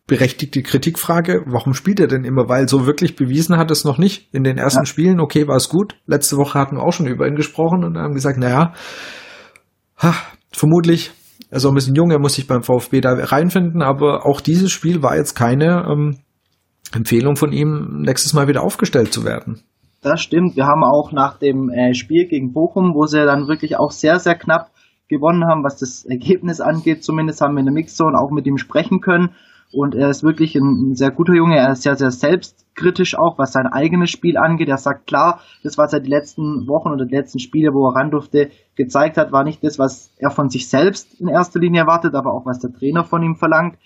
berechtigte Kritikfrage, warum spielt er denn immer? Weil so wirklich bewiesen hat es noch nicht. In den ersten ja. Spielen, okay, war es gut. Letzte Woche hatten wir auch schon über ihn gesprochen und haben gesagt, naja, ha, vermutlich er ist auch ein bisschen jung, er muss sich beim VfB da reinfinden, aber auch dieses Spiel war jetzt keine ähm, Empfehlung von ihm, nächstes Mal wieder aufgestellt zu werden. Das stimmt. Wir haben auch nach dem äh, Spiel gegen Bochum, wo sie dann wirklich auch sehr, sehr knapp gewonnen haben, was das Ergebnis angeht, zumindest haben wir in der Mixzone auch mit ihm sprechen können. Und er ist wirklich ein, sehr guter Junge. Er ist sehr, sehr selbstkritisch auch, was sein eigenes Spiel angeht. Er sagt klar, das, was er die letzten Wochen oder die letzten Spiele, wo er ran durfte, gezeigt hat, war nicht das, was er von sich selbst in erster Linie erwartet, aber auch was der Trainer von ihm verlangt.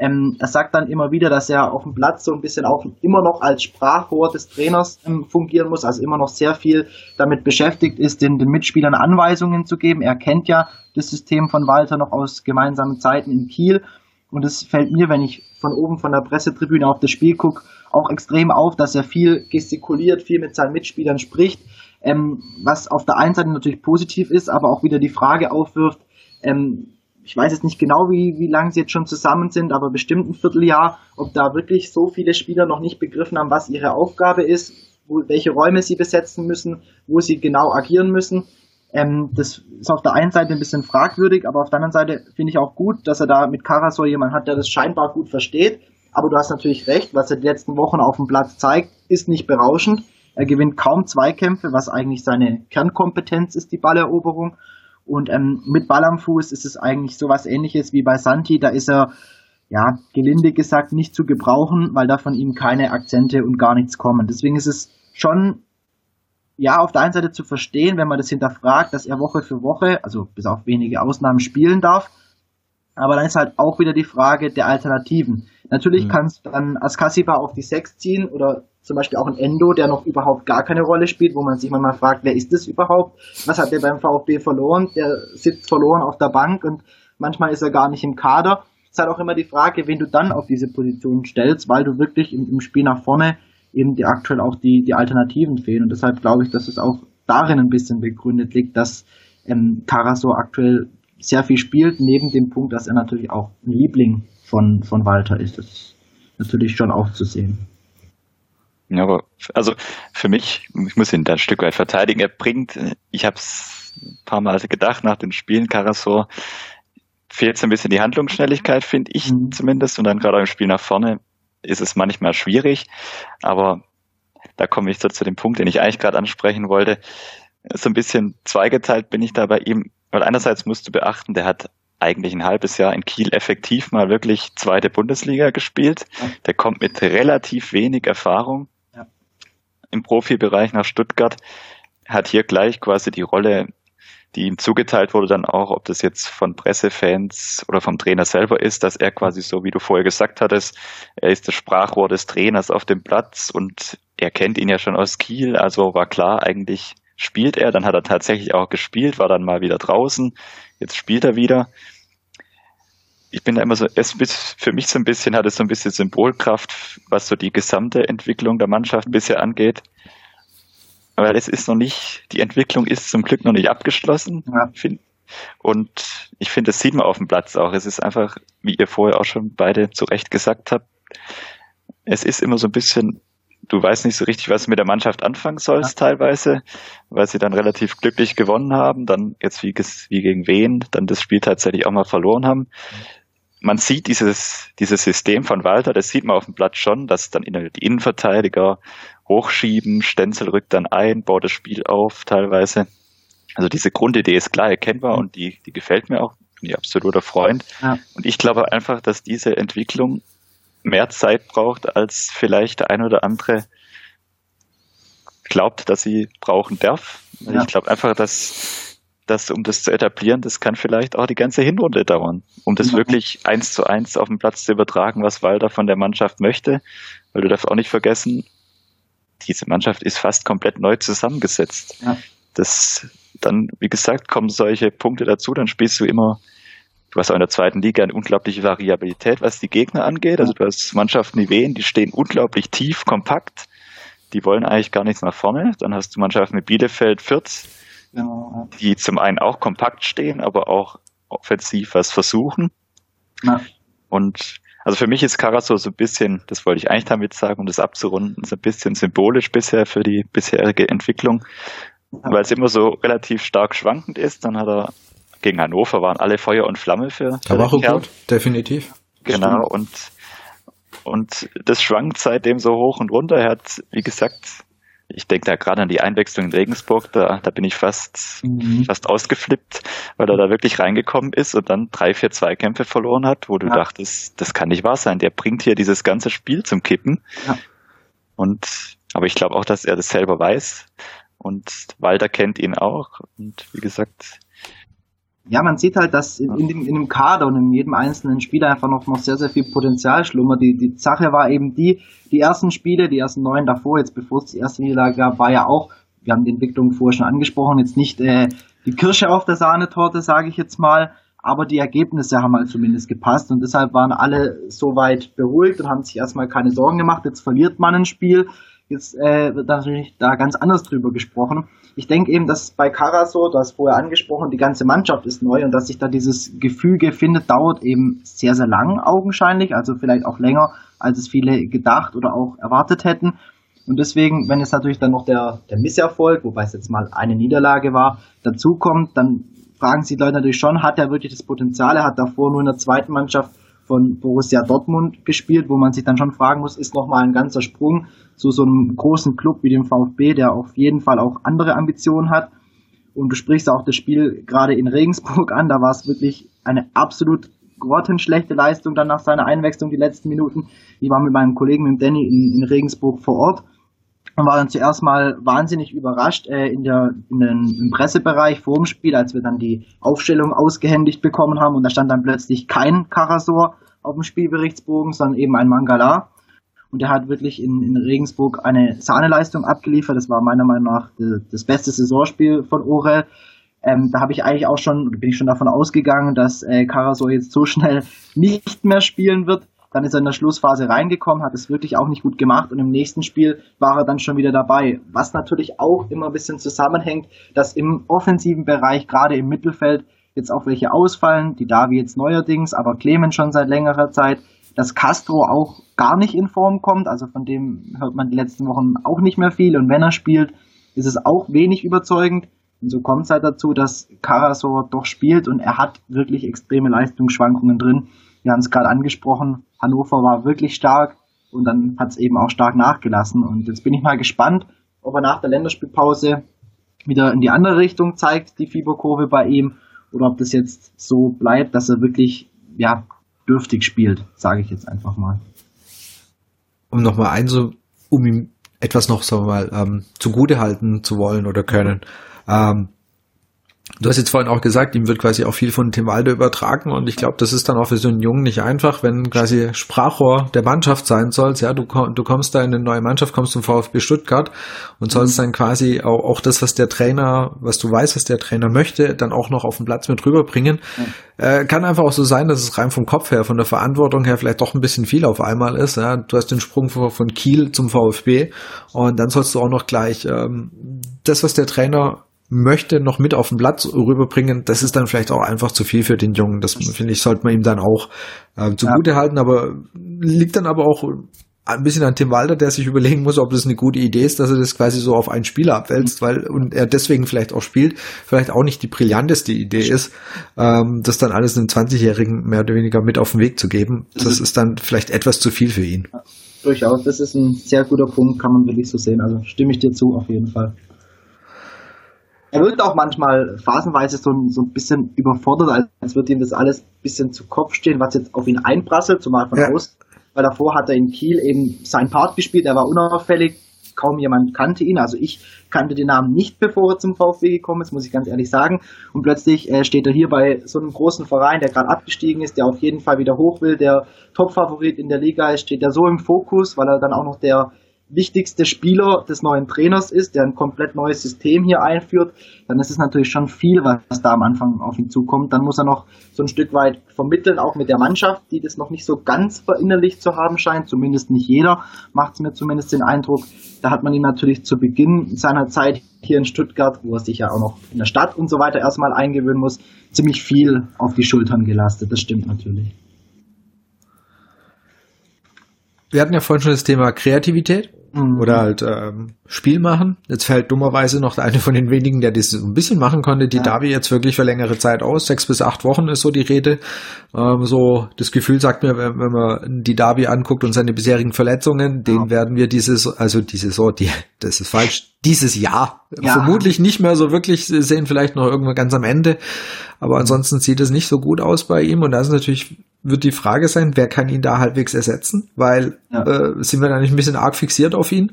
Ähm, er sagt dann immer wieder, dass er auf dem Platz so ein bisschen auch immer noch als Sprachrohr des Trainers ähm, fungieren muss, also immer noch sehr viel damit beschäftigt ist, den, den Mitspielern Anweisungen zu geben. Er kennt ja das System von Walter noch aus gemeinsamen Zeiten in Kiel und es fällt mir, wenn ich von oben von der Pressetribüne auf das Spiel gucke, auch extrem auf, dass er viel gestikuliert, viel mit seinen Mitspielern spricht, ähm, was auf der einen Seite natürlich positiv ist, aber auch wieder die Frage aufwirft, ähm, ich weiß jetzt nicht genau, wie, wie lange sie jetzt schon zusammen sind, aber bestimmt ein Vierteljahr, ob da wirklich so viele Spieler noch nicht begriffen haben, was ihre Aufgabe ist, wo, welche Räume sie besetzen müssen, wo sie genau agieren müssen. Ähm, das ist auf der einen Seite ein bisschen fragwürdig, aber auf der anderen Seite finde ich auch gut, dass er da mit Karasor jemanden hat, der das scheinbar gut versteht. Aber du hast natürlich recht, was er die letzten Wochen auf dem Platz zeigt, ist nicht berauschend. Er gewinnt kaum Zweikämpfe, was eigentlich seine Kernkompetenz ist, die Balleroberung. Und ähm, mit Ball am Fuß ist es eigentlich sowas ähnliches wie bei Santi. Da ist er, ja, gelinde gesagt, nicht zu gebrauchen, weil da von ihm keine Akzente und gar nichts kommen. Deswegen ist es schon ja, auf der einen Seite zu verstehen, wenn man das hinterfragt, dass er Woche für Woche, also bis auf wenige Ausnahmen spielen darf. Aber dann ist halt auch wieder die Frage der Alternativen. Natürlich mhm. kannst du dann Askasiba auf die Sechs ziehen oder zum Beispiel auch ein Endo, der noch überhaupt gar keine Rolle spielt, wo man sich manchmal fragt, wer ist das überhaupt? Was hat der beim VfB verloren? Der sitzt verloren auf der Bank und manchmal ist er gar nicht im Kader. Es ist halt auch immer die Frage, wen du dann auf diese Position stellst, weil du wirklich im, im Spiel nach vorne eben die aktuell auch die, die Alternativen fehlen. Und deshalb glaube ich, dass es auch darin ein bisschen begründet liegt, dass ähm, Taraso aktuell sehr viel spielt, neben dem Punkt, dass er natürlich auch ein Liebling von, von Walter ist. Das ist natürlich schon aufzusehen. Ja, aber also für mich, ich muss ihn da ein Stück weit verteidigen. Er bringt, ich habe es ein paar Mal gedacht nach den Spielen, Karasor fehlt so ein bisschen die Handlungsschnelligkeit, finde ich mhm. zumindest. Und dann gerade im Spiel nach vorne ist es manchmal schwierig, aber da komme ich so zu dem Punkt, den ich eigentlich gerade ansprechen wollte. So ein bisschen zweigeteilt bin ich da bei ihm, weil einerseits musst du beachten, der hat eigentlich ein halbes Jahr in Kiel effektiv mal wirklich zweite Bundesliga gespielt. Der kommt mit relativ wenig Erfahrung ja. im Profibereich nach Stuttgart, hat hier gleich quasi die Rolle die ihm zugeteilt wurde, dann auch, ob das jetzt von Pressefans oder vom Trainer selber ist, dass er quasi so, wie du vorher gesagt hattest, er ist das Sprachrohr des Trainers auf dem Platz und er kennt ihn ja schon aus Kiel, also war klar, eigentlich spielt er, dann hat er tatsächlich auch gespielt, war dann mal wieder draußen, jetzt spielt er wieder. Ich bin da immer so, es für mich so ein bisschen, hat es so ein bisschen Symbolkraft, was so die gesamte Entwicklung der Mannschaft bisher angeht weil es ist noch nicht, die Entwicklung ist zum Glück noch nicht abgeschlossen. Ja. Und ich finde, das sieht man auf dem Platz auch. Es ist einfach, wie ihr vorher auch schon beide zu Recht gesagt habt, es ist immer so ein bisschen du weißt nicht so richtig, was du mit der Mannschaft anfangen sollst ja. teilweise, weil sie dann relativ glücklich gewonnen haben, dann jetzt wie, wie gegen wen, dann das Spiel tatsächlich auch mal verloren haben. Man sieht dieses, dieses System von Walter, das sieht man auf dem Blatt schon, dass dann die Innenverteidiger hochschieben, Stenzel rückt dann ein, baut das Spiel auf teilweise. Also diese Grundidee ist klar erkennbar und die, die gefällt mir auch, bin ich absoluter Freund. Ja. Und ich glaube einfach, dass diese Entwicklung mehr Zeit braucht, als vielleicht der ein oder andere glaubt, dass sie brauchen darf. Ja. Ich glaube einfach, dass, dass um das zu etablieren, das kann vielleicht auch die ganze Hinrunde dauern, um das ja. wirklich eins zu eins auf den Platz zu übertragen, was Walter von der Mannschaft möchte. Weil du darfst auch nicht vergessen, diese Mannschaft ist fast komplett neu zusammengesetzt. Ja. Das, dann, wie gesagt, kommen solche Punkte dazu, dann spielst du immer Du hast auch in der zweiten Liga eine unglaubliche Variabilität, was die Gegner angeht. Also du hast Mannschaften wie Wien, die stehen unglaublich tief, kompakt. Die wollen eigentlich gar nichts nach vorne. Dann hast du Mannschaften wie Bielefeld, Fürth, die zum einen auch kompakt stehen, aber auch offensiv was versuchen. Ja. Und also für mich ist Karasor so ein bisschen, das wollte ich eigentlich damit sagen, um das abzurunden, so ein bisschen symbolisch bisher für die bisherige Entwicklung, weil es immer so relativ stark schwankend ist. Dann hat er gegen Hannover waren alle Feuer und Flamme für. Da war gut, definitiv. Genau, und, und das schwankt seitdem so hoch und runter. Er hat, wie gesagt, ich denke da gerade an die Einwechslung in Regensburg, da, da bin ich fast, mhm. fast ausgeflippt, weil er da wirklich reingekommen ist und dann drei, vier Zweikämpfe verloren hat, wo du ja. dachtest, das kann nicht wahr sein. Der bringt hier dieses ganze Spiel zum Kippen. Ja. Und, aber ich glaube auch, dass er das selber weiß. Und Walter kennt ihn auch. Und wie gesagt, ja, man sieht halt, dass in, in, dem, in dem Kader und in jedem einzelnen Spieler einfach noch, noch sehr, sehr viel Potenzial schlummert. Die, die Sache war eben die, die ersten Spiele, die ersten neun davor, jetzt bevor es die erste Niederlage gab, war ja auch, wir haben die Entwicklung vorher schon angesprochen, jetzt nicht äh, die Kirsche auf der Sahnetorte, sage ich jetzt mal, aber die Ergebnisse haben halt zumindest gepasst und deshalb waren alle soweit beruhigt und haben sich erstmal keine Sorgen gemacht. Jetzt verliert man ein Spiel, jetzt äh, wird natürlich da ganz anders drüber gesprochen ich denke eben, dass bei Karasor, du hast vorher angesprochen, die ganze Mannschaft ist neu und dass sich da dieses Gefüge findet, dauert eben sehr, sehr lang augenscheinlich, also vielleicht auch länger, als es viele gedacht oder auch erwartet hätten. Und deswegen, wenn jetzt natürlich dann noch der, der Misserfolg, wobei es jetzt mal eine Niederlage war, dazukommt, dann fragen sich die Leute natürlich schon, hat er wirklich das Potenzial? Er hat davor nur in der zweiten Mannschaft von Borussia Dortmund gespielt, wo man sich dann schon fragen muss, ist nochmal ein ganzer Sprung zu so einem großen Club wie dem VfB, der auf jeden Fall auch andere Ambitionen hat. Und du sprichst auch das Spiel gerade in Regensburg an, da war es wirklich eine absolut grottenschlechte Leistung dann nach seiner Einwechslung die letzten Minuten. Ich war mit meinem Kollegen, mit Danny, in, in Regensburg vor Ort und war dann zuerst mal wahnsinnig überrascht äh, in der, in den, im Pressebereich vor dem Spiel, als wir dann die Aufstellung ausgehändigt bekommen haben und da stand dann plötzlich kein Karasor auf dem Spielberichtsbogen, sondern eben ein Mangala. Und er hat wirklich in, in Regensburg eine Sahneleistung abgeliefert. Das war meiner Meinung nach das beste Saisonspiel von Orel. Ähm, da habe ich eigentlich auch schon, bin ich schon davon ausgegangen, dass äh, Karasor jetzt so schnell nicht mehr spielen wird. Dann ist er in der Schlussphase reingekommen, hat es wirklich auch nicht gut gemacht und im nächsten Spiel war er dann schon wieder dabei. Was natürlich auch immer ein bisschen zusammenhängt, dass im offensiven Bereich, gerade im Mittelfeld, jetzt auch welche ausfallen, die Davi jetzt neuerdings, aber Clemens schon seit längerer Zeit, dass Castro auch gar nicht in Form kommt, also von dem hört man die letzten Wochen auch nicht mehr viel und wenn er spielt, ist es auch wenig überzeugend. Und so kommt es halt dazu, dass Karasor doch spielt und er hat wirklich extreme Leistungsschwankungen drin. Wir haben es gerade angesprochen, Hannover war wirklich stark und dann hat es eben auch stark nachgelassen. Und jetzt bin ich mal gespannt, ob er nach der Länderspielpause wieder in die andere Richtung zeigt, die Fieberkurve bei ihm, oder ob das jetzt so bleibt, dass er wirklich ja dürftig spielt, sage ich jetzt einfach mal. Um nochmal ein, so, um ihm etwas noch so mal ähm, zugute halten zu wollen oder können. Ähm, Du hast jetzt vorhin auch gesagt, ihm wird quasi auch viel von Tim Walde übertragen und ich glaube, das ist dann auch für so einen Jungen nicht einfach, wenn quasi Sprachrohr der Mannschaft sein sollst. Ja, du, du kommst da in eine neue Mannschaft, kommst zum VfB Stuttgart und sollst mhm. dann quasi auch, auch das, was der Trainer, was du weißt, was der Trainer möchte, dann auch noch auf den Platz mit rüberbringen. Mhm. Äh, kann einfach auch so sein, dass es rein vom Kopf her, von der Verantwortung her vielleicht doch ein bisschen viel auf einmal ist. Ja, du hast den Sprung von, von Kiel zum VfB und dann sollst du auch noch gleich ähm, das, was der Trainer möchte, noch mit auf den Platz rüberbringen, das ist dann vielleicht auch einfach zu viel für den Jungen. Das finde ich, sollte man ihm dann auch äh, zugute ja. halten, aber liegt dann aber auch ein bisschen an Tim Walter, der sich überlegen muss, ob das eine gute Idee ist, dass er das quasi so auf einen Spieler abwälzt, weil und er deswegen vielleicht auch spielt, vielleicht auch nicht die brillanteste Idee ist, ähm, das dann alles einem 20-Jährigen mehr oder weniger mit auf den Weg zu geben. Das ist dann vielleicht etwas zu viel für ihn. Ja, durchaus, das ist ein sehr guter Punkt, kann man wirklich so sehen. Also stimme ich dir zu, auf jeden Fall. Er wird auch manchmal phasenweise so, so ein bisschen überfordert, als würde ihm das alles ein bisschen zu Kopf stehen, was jetzt auf ihn einprasselt, zumal von ja. aus weil davor hat er in Kiel eben seinen Part gespielt, er war unauffällig, kaum jemand kannte ihn. Also ich kannte den Namen nicht, bevor er zum VfB gekommen ist, muss ich ganz ehrlich sagen. Und plötzlich äh, steht er hier bei so einem großen Verein, der gerade abgestiegen ist, der auf jeden Fall wieder hoch will, der Topfavorit in der Liga ist, steht er so im Fokus, weil er dann auch noch der wichtigste Spieler des neuen Trainers ist, der ein komplett neues System hier einführt, dann ist es natürlich schon viel, was da am Anfang auf ihn zukommt. Dann muss er noch so ein Stück weit vermitteln, auch mit der Mannschaft, die das noch nicht so ganz verinnerlicht zu haben scheint, zumindest nicht jeder, macht es mir zumindest den Eindruck. Da hat man ihm natürlich zu Beginn seiner Zeit hier in Stuttgart, wo er sich ja auch noch in der Stadt und so weiter erstmal eingewöhnen muss, ziemlich viel auf die Schultern gelastet. Das stimmt natürlich. Wir hatten ja vorhin schon das Thema Kreativität. Mhm. Oder halt ähm, Spiel machen. Jetzt fällt dummerweise noch eine von den wenigen, der das so ein bisschen machen konnte, die ja. Davi jetzt wirklich für längere Zeit aus. Sechs bis acht Wochen ist so die Rede. Ähm, so das Gefühl sagt mir, wenn, wenn man die Davi anguckt und seine bisherigen Verletzungen, ja. den werden wir dieses, also diese so, die, das ist falsch, dieses Jahr ja. vermutlich nicht mehr so wirklich sehen, vielleicht noch irgendwann ganz am Ende. Aber ansonsten sieht es nicht so gut aus bei ihm und das ist natürlich wird die Frage sein, wer kann ihn da halbwegs ersetzen? Weil ja. äh, sind wir da nicht ein bisschen arg fixiert auf ihn?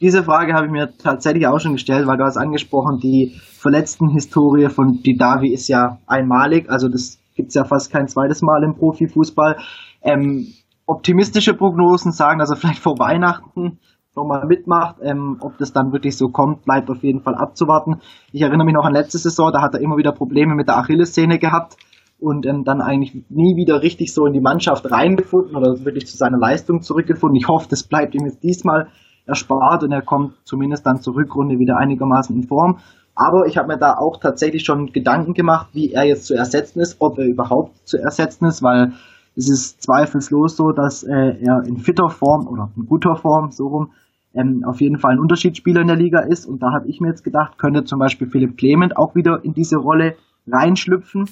Diese Frage habe ich mir tatsächlich auch schon gestellt, weil du hast angesprochen, die verletzten Historie von Didavi ist ja einmalig, also das gibt es ja fast kein zweites Mal im Profifußball. Ähm, optimistische Prognosen sagen, also vielleicht vor Weihnachten nochmal mitmacht. Ähm, ob das dann wirklich so kommt, bleibt auf jeden Fall abzuwarten. Ich erinnere mich noch an letzte Saison, da hat er immer wieder Probleme mit der Achillessehne gehabt und ähm, dann eigentlich nie wieder richtig so in die Mannschaft reingefunden oder wirklich zu seiner Leistung zurückgefunden. Ich hoffe, das bleibt ihm jetzt diesmal erspart und er kommt zumindest dann zur Rückrunde wieder einigermaßen in Form. Aber ich habe mir da auch tatsächlich schon Gedanken gemacht, wie er jetzt zu ersetzen ist, ob er überhaupt zu ersetzen ist, weil es ist zweifellos so, dass äh, er in fitter Form oder in guter Form so rum ähm, auf jeden Fall ein Unterschiedsspieler in der Liga ist. Und da habe ich mir jetzt gedacht, könnte zum Beispiel Philipp Clement auch wieder in diese Rolle reinschlüpfen.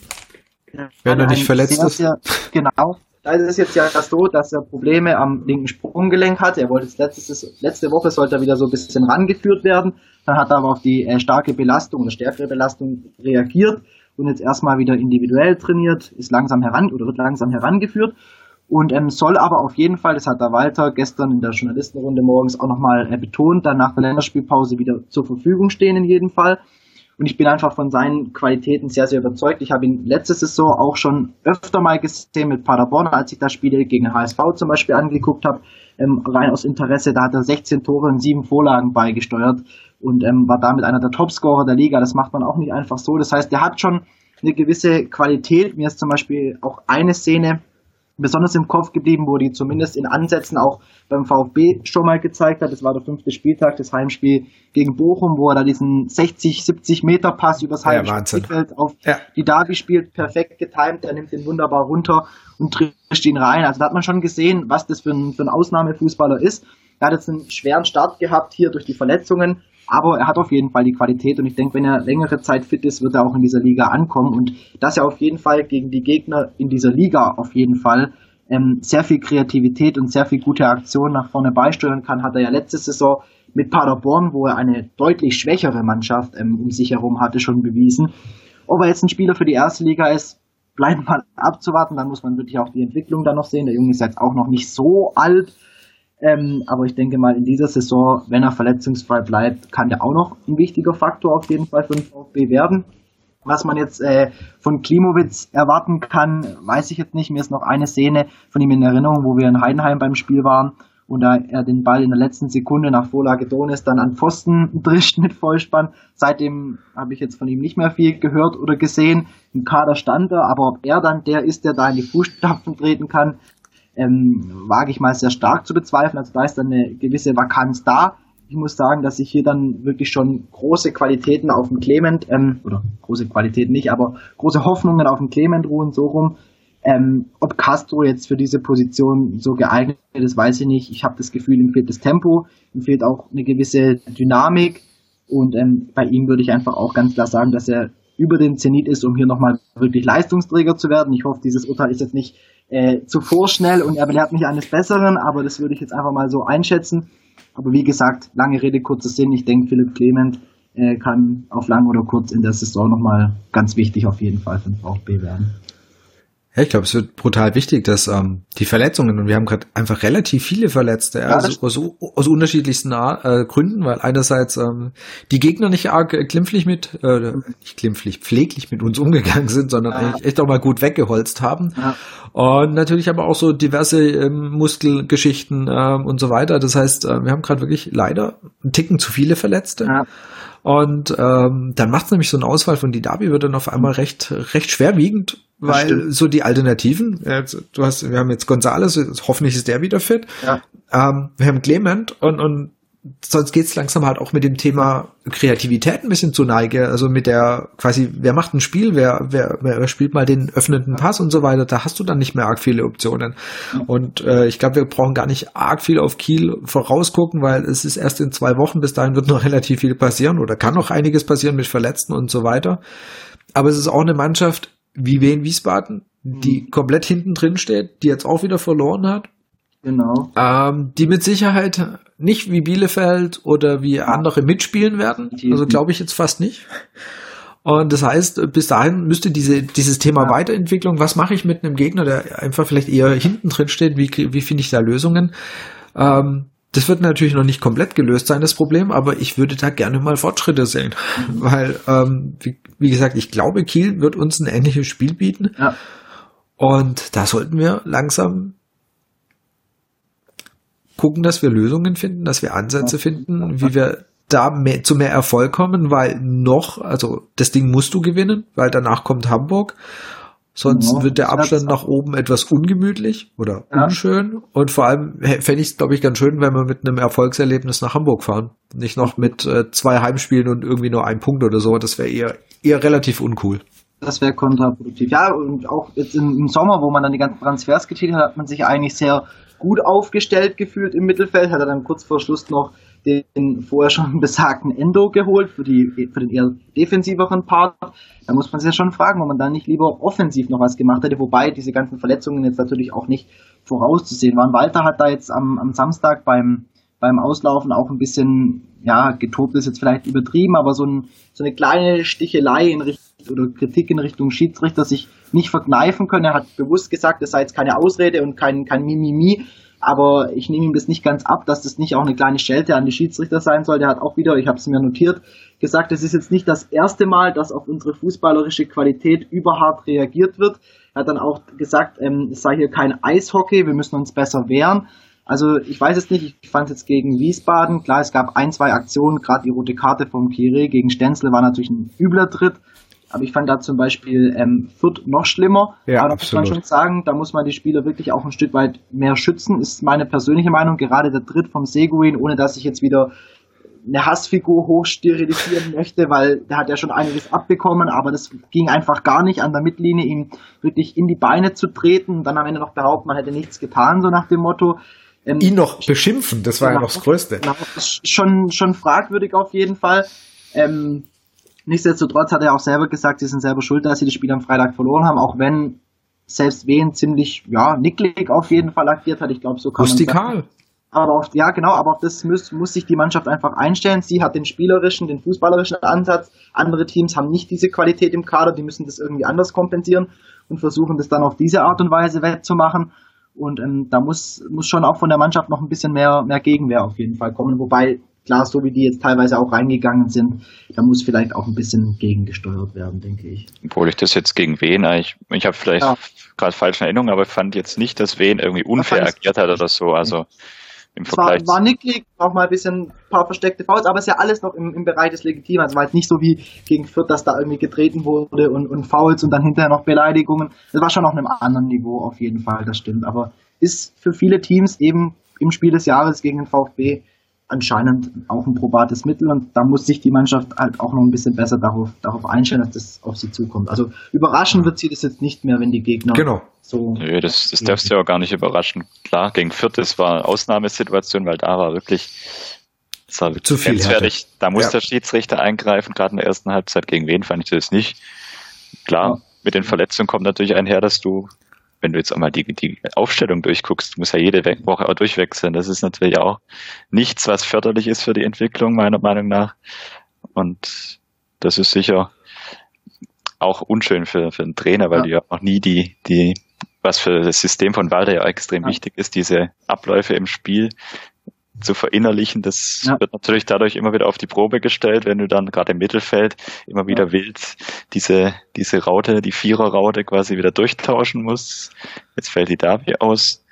Wenn er nicht verletzt sehr, ist. Sehr, genau. Da ist es jetzt ja so, dass er Probleme am linken Sprunggelenk hat. Er wollte letztes, letzte Woche sollte er wieder so ein bisschen rangeführt werden. Dann hat er aber auf die äh, starke Belastung oder stärkere Belastung reagiert und jetzt erstmal wieder individuell trainiert, ist langsam heran oder wird langsam herangeführt und ähm, soll aber auf jeden Fall, das hat der Walter gestern in der Journalistenrunde morgens auch nochmal äh, betont, dann nach der Länderspielpause wieder zur Verfügung stehen in jedem Fall. Und ich bin einfach von seinen Qualitäten sehr, sehr überzeugt. Ich habe ihn letzte Saison auch schon öfter mal gesehen mit Paderborn, als ich das Spiel gegen HSV zum Beispiel angeguckt habe. Ähm, rein aus Interesse, da hat er 16 Tore und 7 Vorlagen beigesteuert und ähm, war damit einer der Topscorer der Liga. Das macht man auch nicht einfach so. Das heißt, der hat schon eine gewisse Qualität. Mir ist zum Beispiel auch eine Szene besonders im Kopf geblieben, wo die zumindest in Ansätzen auch beim VfB schon mal gezeigt hat. Das war der fünfte Spieltag, das Heimspiel gegen Bochum, wo er da diesen 60, 70 Meter Pass übers ja, Spielfeld auf ja. die Davi spielt, perfekt getimt, er nimmt den wunderbar runter und trischt ihn rein. Also da hat man schon gesehen, was das für ein, für ein Ausnahmefußballer ist. Er hat jetzt einen schweren Start gehabt hier durch die Verletzungen, aber er hat auf jeden Fall die Qualität und ich denke, wenn er längere Zeit fit ist, wird er auch in dieser Liga ankommen und dass er auf jeden Fall gegen die Gegner in dieser Liga auf jeden Fall ähm, sehr viel Kreativität und sehr viel gute Aktionen nach vorne beisteuern kann, hat er ja letzte Saison mit Paderborn, wo er eine deutlich schwächere Mannschaft ähm, um sich herum hatte, schon bewiesen. Ob er jetzt ein Spieler für die erste Liga ist, bleibt mal abzuwarten. Dann muss man wirklich auch die Entwicklung da noch sehen. Der Junge ist jetzt auch noch nicht so alt. Ähm, aber ich denke mal, in dieser Saison, wenn er verletzungsfrei bleibt, kann der auch noch ein wichtiger Faktor auf jeden Fall für den VfB werden. Was man jetzt äh, von Klimowitz erwarten kann, weiß ich jetzt nicht. Mir ist noch eine Szene von ihm in Erinnerung, wo wir in Heidenheim beim Spiel waren und da er den Ball in der letzten Sekunde nach Vorlage Donis dann an Pfosten drischt mit Vollspann. Seitdem habe ich jetzt von ihm nicht mehr viel gehört oder gesehen. Im Kader stand er, aber ob er dann der ist, der da in die Fußstapfen treten kann, ähm, wage ich mal sehr stark zu bezweifeln. Also da ist dann eine gewisse Vakanz da. Ich muss sagen, dass ich hier dann wirklich schon große Qualitäten auf dem Clement, ähm, oder große Qualitäten nicht, aber große Hoffnungen auf dem Clement ruhen, so rum. Ähm, ob Castro jetzt für diese Position so geeignet ist, weiß ich nicht. Ich habe das Gefühl, ihm fehlt das Tempo, ihm fehlt auch eine gewisse Dynamik. Und ähm, bei ihm würde ich einfach auch ganz klar sagen, dass er über den Zenit ist, um hier nochmal wirklich Leistungsträger zu werden. Ich hoffe, dieses Urteil ist jetzt nicht äh, zu vorschnell und er belehrt mich eines Besseren, aber das würde ich jetzt einfach mal so einschätzen. Aber wie gesagt, lange Rede, kurzer Sinn. Ich denke, Philipp Clement äh, kann auf lang oder kurz in der Saison nochmal ganz wichtig auf jeden Fall für den VfB werden. Ja, ich glaube, es wird brutal wichtig, dass ähm, die Verletzungen, und wir haben gerade einfach relativ viele Verletzte, ja, also aus, aus unterschiedlichsten äh, Gründen, weil einerseits ähm, die Gegner nicht arg klimpflich mit, äh, nicht klimpflich, pfleglich mit uns umgegangen sind, sondern ja. eigentlich echt auch mal gut weggeholzt haben. Ja. Und natürlich aber auch so diverse ähm, Muskelgeschichten ähm, und so weiter. Das heißt, äh, wir haben gerade wirklich leider einen Ticken zu viele Verletzte. Ja. Und ähm, dann macht es nämlich so eine Auswahl von Didabi wird dann auf einmal recht recht schwerwiegend, weil so die Alternativen, äh, du hast, wir haben jetzt Gonzales, hoffentlich ist der wieder fit. Ja. Ähm, wir haben Clement und, und sonst geht's langsam halt auch mit dem Thema Kreativität ein bisschen zu Neige. Also mit der quasi, wer macht ein Spiel, wer, wer, wer spielt mal den öffnenden Pass und so weiter, da hast du dann nicht mehr arg viele Optionen. Und äh, ich glaube, wir brauchen gar nicht arg viel auf Kiel vorausgucken, weil es ist erst in zwei Wochen, bis dahin wird noch relativ viel passieren oder kann noch einiges passieren mit Verletzten und so weiter. Aber es ist auch eine Mannschaft wie Wien Wiesbaden, die mhm. komplett hinten drin steht, die jetzt auch wieder verloren hat Genau. Ähm, die mit Sicherheit nicht wie Bielefeld oder wie andere mitspielen werden. Also glaube ich jetzt fast nicht. Und das heißt, bis dahin müsste diese, dieses Thema ja. Weiterentwicklung, was mache ich mit einem Gegner, der einfach vielleicht eher hinten drin steht, wie, wie finde ich da Lösungen? Ähm, das wird natürlich noch nicht komplett gelöst sein, das Problem, aber ich würde da gerne mal Fortschritte sehen. Mhm. Weil, ähm, wie, wie, gesagt, ich glaube, Kiel wird uns ein ähnliches Spiel bieten. Ja. Und da sollten wir langsam gucken, dass wir Lösungen finden, dass wir Ansätze finden, wie wir da mehr, zu mehr Erfolg kommen, weil noch, also das Ding musst du gewinnen, weil danach kommt Hamburg. Sonst ja, wird der Abstand nach oben etwas ungemütlich oder ja. unschön. Und vor allem fände ich es, glaube ich, ganz schön, wenn wir mit einem Erfolgserlebnis nach Hamburg fahren. Nicht noch mit äh, zwei Heimspielen und irgendwie nur ein Punkt oder so. Das wäre eher, eher relativ uncool. Das wäre kontraproduktiv. Ja, und auch jetzt im, im, Sommer, wo man dann die ganzen Transfers getätigt hat, hat man sich eigentlich sehr gut aufgestellt gefühlt im Mittelfeld, hat er dann kurz vor Schluss noch den vorher schon besagten Endo geholt für, die, für den eher defensiveren Part. Da muss man sich ja schon fragen, ob man dann nicht lieber offensiv noch was gemacht hätte, wobei diese ganzen Verletzungen jetzt natürlich auch nicht vorauszusehen waren. Walter hat da jetzt am, am Samstag beim, beim Auslaufen auch ein bisschen, ja, getobt ist jetzt vielleicht übertrieben, aber so, ein, so eine kleine Stichelei in Richtung oder Kritik in Richtung Schiedsrichter sich nicht verkneifen können. Er hat bewusst gesagt, das sei jetzt keine Ausrede und kein, kein Mimimi. Aber ich nehme ihm das nicht ganz ab, dass das nicht auch eine kleine Schelte an die Schiedsrichter sein soll. Der hat auch wieder, ich habe es mir notiert, gesagt, es ist jetzt nicht das erste Mal, dass auf unsere fußballerische Qualität überhart reagiert wird. Er hat dann auch gesagt, ähm, es sei hier kein Eishockey, wir müssen uns besser wehren. Also ich weiß es nicht, ich fand es jetzt gegen Wiesbaden, klar, es gab ein, zwei Aktionen, gerade die rote Karte vom Kire gegen Stenzel war natürlich ein übler Tritt, aber ich fand da zum Beispiel ähm, Fürth noch schlimmer. Ja, Aber da muss man schon sagen, da muss man die Spieler wirklich auch ein Stück weit mehr schützen, ist meine persönliche Meinung. Gerade der Tritt vom Seguin, ohne dass ich jetzt wieder eine Hassfigur hochsterilisieren möchte, weil der hat ja schon einiges abbekommen, aber das ging einfach gar nicht an der Mittellinie, ihm wirklich in die Beine zu treten und dann am Ende noch behaupten, man hätte nichts getan, so nach dem Motto. Ähm, Ihn noch beschimpfen, das war genau, ja noch das Größte. Genau, das ist schon, schon fragwürdig auf jeden Fall. Ähm, Nichtsdestotrotz hat er auch selber gesagt, sie sind selber schuld, dass sie das Spiel am Freitag verloren haben, auch wenn selbst Wen ziemlich, ja, nicklig auf jeden Fall agiert hat. Ich glaube, so kann Rustikal. man. Aber auf, ja, genau, aber auf das muss, muss sich die Mannschaft einfach einstellen. Sie hat den spielerischen, den fußballerischen Ansatz. Andere Teams haben nicht diese Qualität im Kader, die müssen das irgendwie anders kompensieren und versuchen das dann auf diese Art und Weise wettzumachen. Und ähm, da muss, muss schon auch von der Mannschaft noch ein bisschen mehr, mehr Gegenwehr auf jeden Fall kommen. Wobei klar, so wie die jetzt teilweise auch reingegangen sind, da muss vielleicht auch ein bisschen gegengesteuert werden, denke ich. Obwohl ich das jetzt gegen wen eigentlich, ich habe vielleicht ja. gerade falsche Erinnerungen, aber ich fand jetzt nicht, dass wen irgendwie unfair agiert hat oder so. Also im Vergleich. War, war nicklig, auch mal ein bisschen ein paar versteckte Fouls, aber es ist ja alles noch im, im Bereich des Legitimen. Also war jetzt nicht so wie gegen Fürth, dass da irgendwie getreten wurde und, und Fouls und dann hinterher noch Beleidigungen. Das war schon auf einem anderen Niveau auf jeden Fall, das stimmt. Aber ist für viele Teams eben im Spiel des Jahres gegen den VfB anscheinend auch ein probates Mittel und da muss sich die Mannschaft halt auch noch ein bisschen besser darauf, darauf einstellen, dass das auf sie zukommt. Also überraschen wird sie das jetzt nicht mehr, wenn die Gegner genau. so. Nö, das, das darfst du ja auch gar nicht überraschen. Klar, gegen das war eine Ausnahmesituation, weil da war wirklich das war zu viel. Da muss ja. der Schiedsrichter eingreifen, gerade in der ersten Halbzeit. Gegen wen fand ich das nicht? Klar, ja. mit den Verletzungen kommt natürlich einher, dass du wenn du jetzt einmal die, die Aufstellung durchguckst, du musst ja jede Woche auch durchwechseln. Das ist natürlich auch nichts, was förderlich ist für die Entwicklung, meiner Meinung nach. Und das ist sicher auch unschön für, für einen Trainer, weil ja. du ja auch nie die, die, was für das System von Walter ja extrem ja. wichtig ist, diese Abläufe im Spiel zu verinnerlichen. Das ja. wird natürlich dadurch immer wieder auf die Probe gestellt, wenn du dann gerade im Mittelfeld immer wieder ja. wild diese, diese Raute, die Vierer-Raute quasi wieder durchtauschen musst. Jetzt fällt die Davi aus.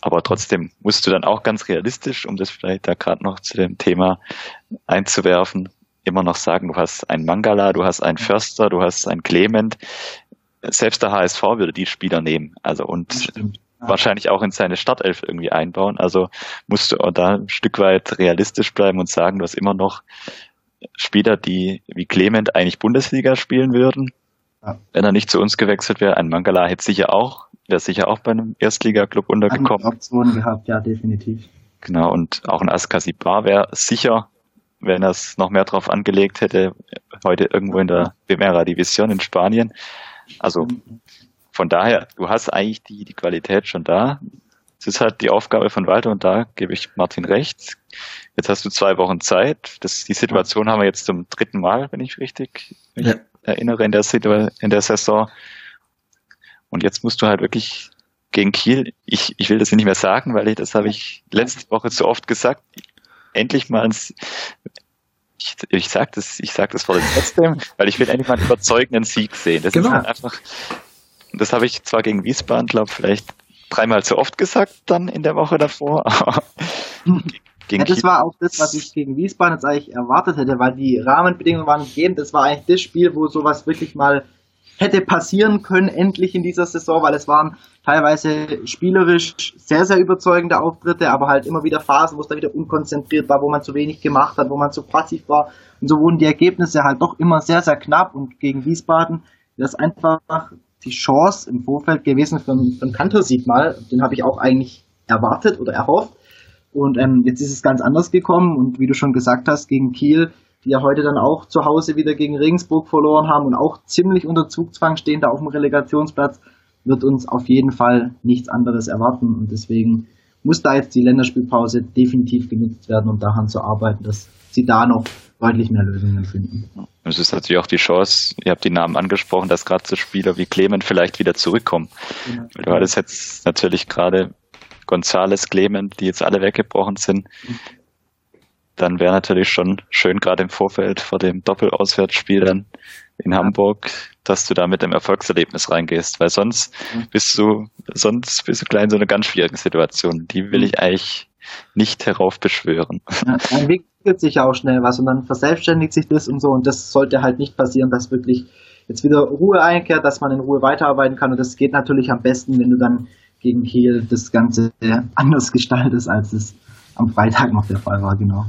Aber trotzdem musst du dann auch ganz realistisch, um das vielleicht da gerade noch zu dem Thema einzuwerfen, immer noch sagen, du hast einen Mangala, du hast einen Förster, du hast einen Clement. Selbst der HSV würde die Spieler nehmen. Also und wahrscheinlich auch in seine Startelf irgendwie einbauen. Also musst du auch da ein Stück weit realistisch bleiben und sagen, du hast immer noch Spieler, die wie Clement eigentlich Bundesliga spielen würden. Ja. Wenn er nicht zu uns gewechselt wäre, ein Mangala hätte sicher auch, wäre sicher auch bei einem Erstligaklub untergekommen. Optionen gehabt, ja, definitiv. Genau, und auch ein Askasibar wäre sicher, wenn er es noch mehr drauf angelegt hätte, heute irgendwo in der Primera Division in Spanien. Also mhm von daher, du hast eigentlich die, die Qualität schon da. Es ist halt die Aufgabe von Walter und da gebe ich Martin recht. Jetzt hast du zwei Wochen Zeit. Das, die Situation haben wir jetzt zum dritten Mal, wenn ich richtig ja. erinnere, in der, in der Saison. Und jetzt musst du halt wirklich gegen Kiel, ich, ich will das nicht mehr sagen, weil ich, das habe ich letzte Woche zu oft gesagt, endlich mal ins, ich, ich sag das, ich sag das vor dem trotzdem, weil ich will endlich mal einen überzeugenden Sieg sehen. Das genau. ist halt einfach, das habe ich zwar gegen Wiesbaden, glaube vielleicht dreimal zu oft gesagt dann in der Woche davor. ja, das war auch das, was ich gegen Wiesbaden jetzt eigentlich erwartet hätte, weil die Rahmenbedingungen waren gegeben. Das war eigentlich das Spiel, wo sowas wirklich mal hätte passieren können, endlich in dieser Saison, weil es waren teilweise spielerisch sehr, sehr überzeugende Auftritte, aber halt immer wieder Phasen, wo es da wieder unkonzentriert war, wo man zu wenig gemacht hat, wo man zu passiv war. Und so wurden die Ergebnisse halt doch immer sehr, sehr knapp und gegen Wiesbaden das einfach die Chance im Vorfeld gewesen für, einen Kantersieg mal. Den habe ich auch eigentlich erwartet oder erhofft. Und ähm, jetzt ist es ganz anders gekommen und wie du schon gesagt hast, gegen Kiel, die ja heute dann auch zu Hause wieder gegen Regensburg verloren haben und auch ziemlich unter Zugzwang stehen da auf dem Relegationsplatz, wird uns auf jeden Fall nichts anderes erwarten. Und deswegen muss da jetzt die Länderspielpause definitiv genutzt werden, um daran zu arbeiten, dass sie da noch deutlich mehr Lösungen finden. Es ist natürlich auch die Chance, ihr habt die Namen angesprochen, dass gerade so Spieler wie Clement vielleicht wieder zurückkommen. Weil du hattest jetzt natürlich gerade Gonzales, Clement, die jetzt alle weggebrochen sind. Dann wäre natürlich schon schön, gerade im Vorfeld vor dem Doppelauswärtsspiel dann in ja. Hamburg, dass du da mit dem Erfolgserlebnis reingehst, weil sonst bist du, sonst bist du klein in so einer ganz schwierigen Situation. Die will mhm. ich eigentlich nicht heraufbeschwören. Ja, entwickelt sich auch schnell was und dann verselbstständigt sich das und so und das sollte halt nicht passieren, dass wirklich jetzt wieder Ruhe einkehrt, dass man in Ruhe weiterarbeiten kann und das geht natürlich am besten, wenn du dann gegen Kiel das Ganze anders gestaltest, als es am Freitag noch der Fall war, genau.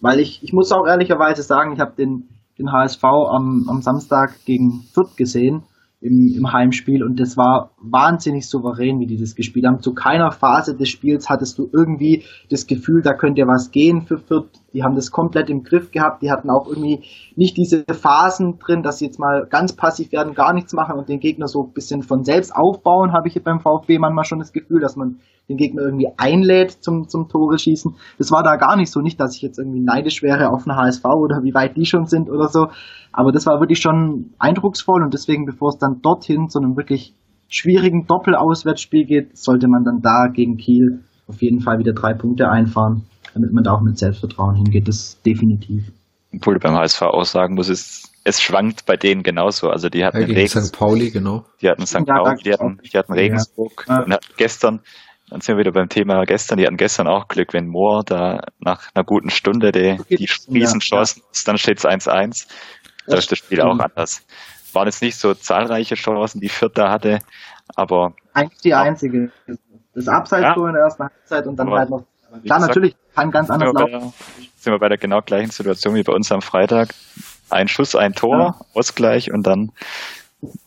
Weil ich, ich muss auch ehrlicherweise sagen, ich habe den, den HSV am, am Samstag gegen Fürth gesehen im, im Heimspiel und das war wahnsinnig souverän, wie die das gespielt haben. Zu keiner Phase des Spiels hattest du irgendwie das Gefühl, da könnte was gehen für Fürth. Die haben das komplett im Griff gehabt. Die hatten auch irgendwie nicht diese Phasen drin, dass sie jetzt mal ganz passiv werden, gar nichts machen und den Gegner so ein bisschen von selbst aufbauen, habe ich beim VfB manchmal schon das Gefühl, dass man den Gegner irgendwie einlädt zum, zum Tore schießen. Das war da gar nicht so. Nicht, dass ich jetzt irgendwie neidisch wäre auf eine HSV oder wie weit die schon sind oder so. Aber das war wirklich schon eindrucksvoll und deswegen, bevor es dann dorthin zu einem wirklich schwierigen Doppelauswärtsspiel geht, sollte man dann da gegen Kiel auf jeden Fall wieder drei Punkte einfahren, damit man da auch mit Selbstvertrauen hingeht. Das definitiv. Obwohl du beim HSV auch sagen muss, es, es schwankt bei denen genauso. Also die hatten ja, Regensburg, St. Pauli, genau. Die hatten St. Pauli, die hatten, die hatten Regensburg ja. und hatten gestern dann sind wir wieder beim Thema gestern. Die hatten gestern auch Glück, wenn Moore da nach einer guten Stunde die, die Riesenchancen, ja, ja. dann steht es 1-1. Da ist das Spiel auch anders. Waren jetzt nicht so zahlreiche Chancen, die Fürth da hatte, aber. Eigentlich die einzige. das Abseits ja. in der ersten Halbzeit und dann aber halt noch. Klar, natürlich kann ganz anders laufen. Sind wir bei der genau gleichen Situation wie bei uns am Freitag. Ein Schuss, ein Tor, ja. Ausgleich und dann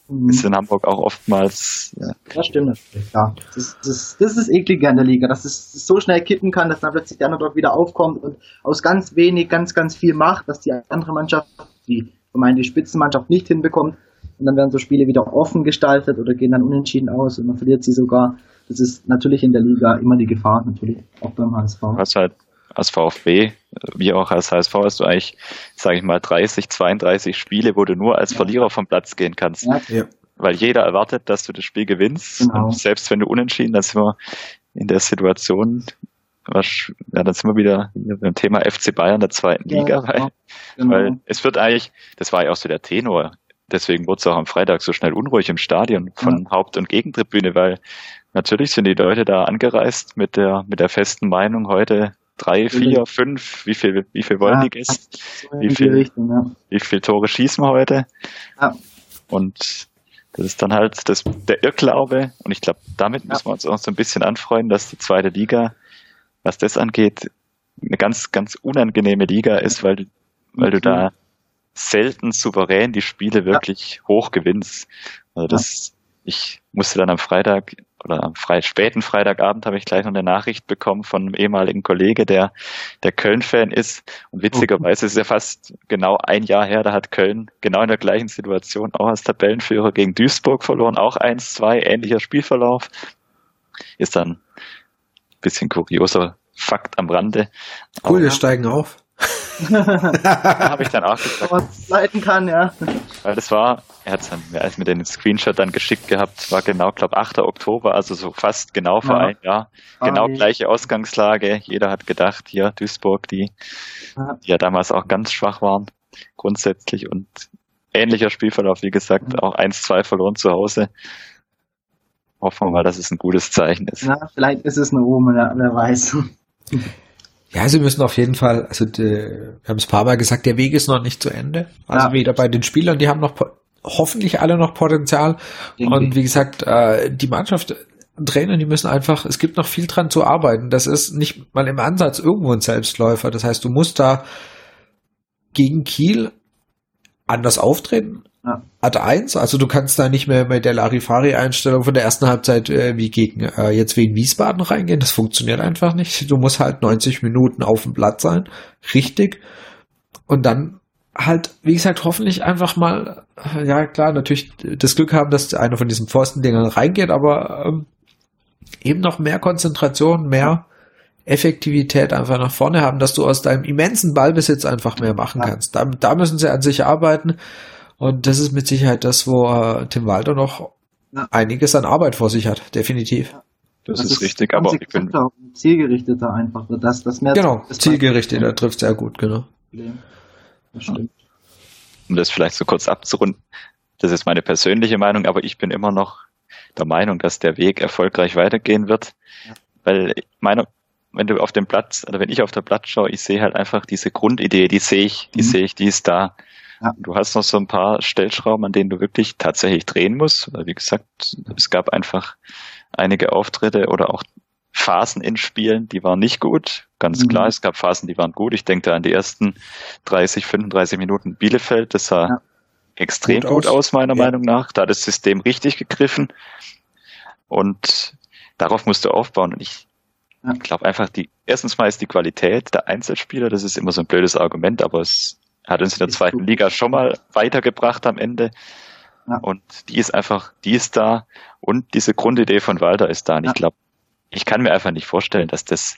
mhm. ist in Hamburg auch oftmals. Ja, das stimmt natürlich, ja. Das, das, das ist ekliger in der Liga, dass es so schnell kippen kann, dass dann plötzlich der Underdog wieder aufkommt und aus ganz wenig ganz, ganz viel macht, dass die andere Mannschaft, die vermeintlich Spitzenmannschaft nicht hinbekommt. Und dann werden so Spiele wieder offen gestaltet oder gehen dann unentschieden aus und man verliert sie sogar. Das ist natürlich in der Liga immer die Gefahr, natürlich, auch beim HSV. Was halt als VfB, wie auch als HSV, hast du eigentlich, sage ich mal, 30, 32 Spiele, wo du nur als Verlierer vom Platz gehen kannst. Ja. Weil jeder erwartet, dass du das Spiel gewinnst. Genau. Und selbst wenn du unentschieden, dann sind wir in der Situation, was, ja, dann sind wir wieder beim Thema FC Bayern der zweiten ja, Liga, weil, genau. weil es wird eigentlich, das war ja auch so der Tenor, deswegen wurde es auch am Freitag so schnell unruhig im Stadion von ja. Haupt- und Gegentribüne, weil natürlich sind die Leute da angereist mit der, mit der festen Meinung, heute drei, vier, fünf, wie viel, wie viel wollen ja, die Gäste? Wie viel, Richtung, ja. wie viel Tore schießen wir heute? Ja. Und das ist dann halt das, der Irrglaube. Und ich glaube, damit müssen wir uns auch so ein bisschen anfreuen, dass die zweite Liga, was das angeht, eine ganz, ganz unangenehme Liga ist, weil, weil du da selten souverän die Spiele wirklich hoch gewinnst. Also das, ich musste dann am Freitag oder am Fre späten Freitagabend habe ich gleich noch eine Nachricht bekommen von einem ehemaligen Kollege, der der Köln-Fan ist. Und witzigerweise ist es ja fast genau ein Jahr her, da hat Köln genau in der gleichen Situation auch als Tabellenführer gegen Duisburg verloren, auch 1-2, ähnlicher Spielverlauf. Ist dann ein bisschen kurioser Fakt am Rande. Cool, wir steigen auf habe ich dann auch gesagt. Was leiten kann, ja. Weil das war, er hat dann, er mir den Screenshot dann geschickt gehabt, war genau, glaube 8. Oktober, also so fast genau vor ja. ein Jahr. Genau ah, gleiche Ausgangslage. Jeder hat gedacht, hier Duisburg, die, ja. die ja damals auch ganz schwach waren, grundsätzlich und ähnlicher Spielverlauf, wie gesagt, mhm. auch 1-2 verloren zu Hause. Hoffen wir mal, dass es ein gutes Zeichen ist. Na, vielleicht ist es eine Omen, wer weiß. Ja, sie müssen auf jeden Fall, also die, wir haben es ein paar Mal gesagt, der Weg ist noch nicht zu Ende. Also ja. weder bei den Spielern, die haben noch hoffentlich alle noch Potenzial. Irgendwie. Und wie gesagt, äh, die Mannschaft, Trainer, die müssen einfach, es gibt noch viel dran zu arbeiten. Das ist nicht mal im Ansatz irgendwo ein Selbstläufer. Das heißt, du musst da gegen Kiel anders auftreten, ja. Ad 1, also du kannst da nicht mehr mit der Larifari-Einstellung von der ersten Halbzeit äh, wie gegen äh, jetzt wie in Wiesbaden reingehen. Das funktioniert einfach nicht. Du musst halt 90 Minuten auf dem Blatt sein, richtig. Und dann halt, wie gesagt, hoffentlich einfach mal, ja klar, natürlich das Glück haben, dass einer von diesen Pfostendingern reingeht, aber ähm, eben noch mehr Konzentration, mehr Effektivität einfach nach vorne haben, dass du aus deinem immensen Ballbesitz einfach mehr machen kannst. Da, da müssen sie an sich arbeiten. Und das ist mit Sicherheit das, wo äh, Tim Walter noch ja. einiges an Arbeit vor sich hat, definitiv. Ja. Das, das, ist richtig, aber ich bin zielgerichteter einfach, das, das mehr genau zielgerichteter trifft sehr gut, genau. Das stimmt. Um das vielleicht so kurz abzurunden, das ist meine persönliche Meinung, aber ich bin immer noch der Meinung, dass der Weg erfolgreich weitergehen wird, ja. weil meine, wenn du auf dem Platz oder wenn ich auf der Platz schaue, ich sehe halt einfach diese Grundidee, die sehe ich, die mhm. sehe ich, die ist da. Ja. Du hast noch so ein paar Stellschrauben, an denen du wirklich tatsächlich drehen musst. Wie gesagt, es gab einfach einige Auftritte oder auch Phasen in Spielen, die waren nicht gut. Ganz mhm. klar, es gab Phasen, die waren gut. Ich denke da an die ersten 30, 35 Minuten Bielefeld. Das sah ja. extrem gut, gut aus. aus, meiner ja. Meinung nach. Da hat das System richtig gegriffen. Und darauf musst du aufbauen. Und ich, ja. glaube einfach, die, erstens mal ist die Qualität der Einzelspieler, das ist immer so ein blödes Argument, aber es hat uns in der zweiten Liga schon mal weitergebracht am Ende. Ja. Und die ist einfach, die ist da und diese Grundidee von Walter ist da. Und ja. ich glaube, ich kann mir einfach nicht vorstellen, dass das,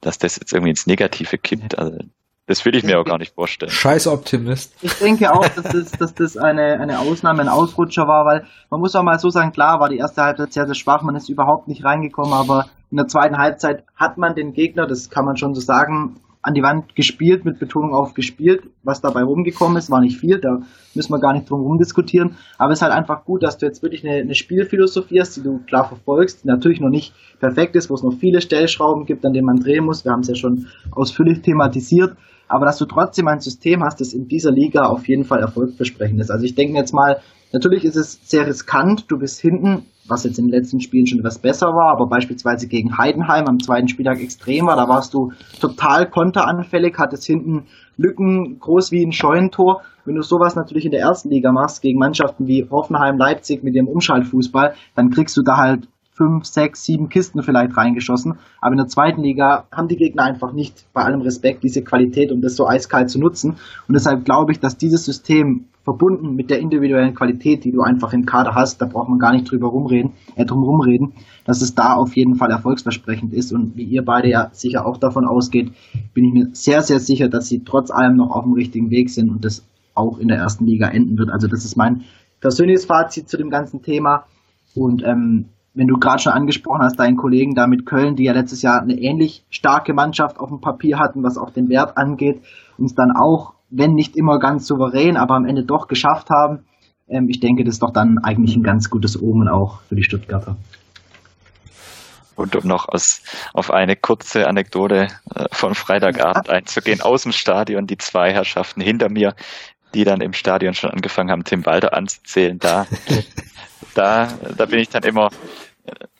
dass das jetzt irgendwie ins Negative kippt. Also, das will ich mir auch gar nicht vorstellen. Scheiß Optimist. Ich denke auch, dass das, dass das eine, eine Ausnahme, ein Ausrutscher war, weil man muss auch mal so sagen, klar war die erste Halbzeit sehr, sehr schwach, man ist überhaupt nicht reingekommen, aber in der zweiten Halbzeit hat man den Gegner, das kann man schon so sagen, an die Wand gespielt, mit Betonung auf gespielt. Was dabei rumgekommen ist, war nicht viel, da müssen wir gar nicht drum herum diskutieren. Aber es ist halt einfach gut, dass du jetzt wirklich eine, eine Spielphilosophie hast, die du klar verfolgst, die natürlich noch nicht perfekt ist, wo es noch viele Stellschrauben gibt, an denen man drehen muss. Wir haben es ja schon ausführlich thematisiert. Aber dass du trotzdem ein System hast, das in dieser Liga auf jeden Fall erfolgsversprechend ist. Also ich denke jetzt mal, natürlich ist es sehr riskant, du bist hinten was jetzt in den letzten Spielen schon etwas besser war, aber beispielsweise gegen Heidenheim am zweiten Spieltag extrem war. Da warst du total konteranfällig, hattest hinten Lücken groß wie ein Scheunentor. Wenn du sowas natürlich in der ersten Liga machst, gegen Mannschaften wie Hoffenheim, Leipzig mit dem Umschaltfußball, dann kriegst du da halt fünf, sechs, sieben Kisten vielleicht reingeschossen. Aber in der zweiten Liga haben die Gegner einfach nicht, bei allem Respekt, diese Qualität, um das so eiskalt zu nutzen. Und deshalb glaube ich, dass dieses System verbunden mit der individuellen Qualität, die du einfach im Kader hast, da braucht man gar nicht drüber rumreden, äh, drum rumreden, dass es da auf jeden Fall erfolgsversprechend ist. Und wie ihr beide ja sicher auch davon ausgeht, bin ich mir sehr, sehr sicher, dass sie trotz allem noch auf dem richtigen Weg sind und das auch in der ersten Liga enden wird. Also das ist mein persönliches Fazit zu dem ganzen Thema. Und ähm, wenn du gerade schon angesprochen hast, deinen Kollegen da mit Köln, die ja letztes Jahr eine ähnlich starke Mannschaft auf dem Papier hatten, was auch den Wert angeht, uns dann auch, wenn nicht immer ganz souverän, aber am Ende doch geschafft haben. Ähm, ich denke, das ist doch dann eigentlich ein ganz gutes Omen auch für die Stuttgarter. Und um noch aus, auf eine kurze Anekdote äh, von Freitagabend einzugehen, aus dem Stadion, die zwei Herrschaften hinter mir, die dann im Stadion schon angefangen haben, Tim Walter anzuzählen, da da, da bin ich dann immer,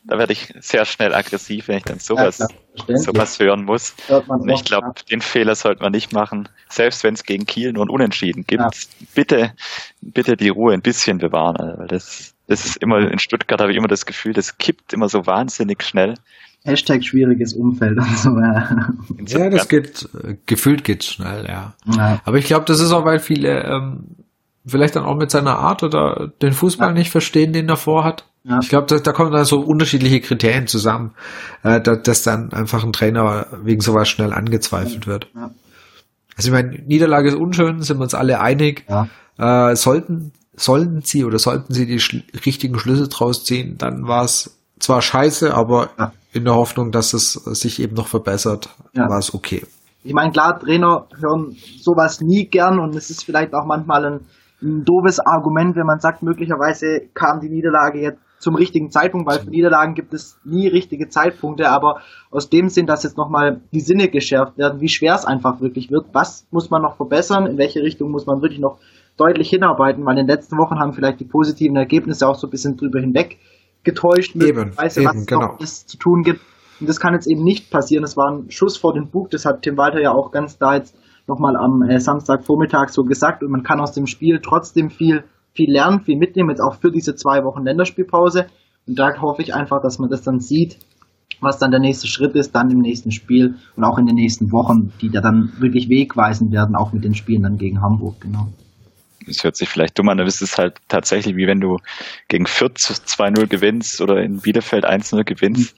da werde ich sehr schnell aggressiv, wenn ich dann sowas, ja, sowas hören muss. Und ich glaube, den Fehler sollte man nicht machen. Selbst wenn es gegen Kiel nur ein Unentschieden gibt, ja. bitte, bitte die Ruhe ein bisschen bewahren. Also, das, das ist immer, in Stuttgart habe ich immer das Gefühl, das kippt immer so wahnsinnig schnell. Hashtag schwieriges Umfeld und so. Ja, ja das geht, gefühlt geht's schnell, ja. ja. Aber ich glaube, das ist auch, weil viele ähm, vielleicht dann auch mit seiner Art oder den Fußball ja. nicht verstehen, den er vorhat. Ja. Ich glaube, da, da kommen dann so unterschiedliche Kriterien zusammen, äh, dass, dass dann einfach ein Trainer wegen sowas schnell angezweifelt wird. Ja. Also ich meine, Niederlage ist unschön, sind wir uns alle einig. Äh, sollten, sollten sie oder sollten sie die schl richtigen Schlüsse draus ziehen, dann war es zwar scheiße, aber in der Hoffnung, dass es sich eben noch verbessert, war es okay. Ich meine, klar, Trainer hören sowas nie gern und es ist vielleicht auch manchmal ein ein doofes Argument, wenn man sagt, möglicherweise kam die Niederlage jetzt zum richtigen Zeitpunkt, weil für Niederlagen gibt es nie richtige Zeitpunkte, aber aus dem Sinn, dass jetzt nochmal die Sinne geschärft werden, wie schwer es einfach wirklich wird, was muss man noch verbessern, in welche Richtung muss man wirklich noch deutlich hinarbeiten, weil in den letzten Wochen haben vielleicht die positiven Ergebnisse auch so ein bisschen drüber hinweg getäuscht, eben, weiß, eben, was genau. noch es zu tun gibt. Und das kann jetzt eben nicht passieren. Das war ein Schuss vor den Bug, das hat Tim Walter ja auch ganz da jetzt nochmal am äh, Samstagvormittag so gesagt und man kann aus dem Spiel trotzdem viel, viel lernen, viel mitnehmen, jetzt auch für diese zwei Wochen Länderspielpause. Und da hoffe ich einfach, dass man das dann sieht, was dann der nächste Schritt ist, dann im nächsten Spiel und auch in den nächsten Wochen, die da dann wirklich wegweisend werden, auch mit den Spielen dann gegen Hamburg, genau. Es hört sich vielleicht dumm an, aber es ist halt tatsächlich wie wenn du gegen Fürth 2-0 gewinnst oder in Bielefeld 1-0 gewinnst.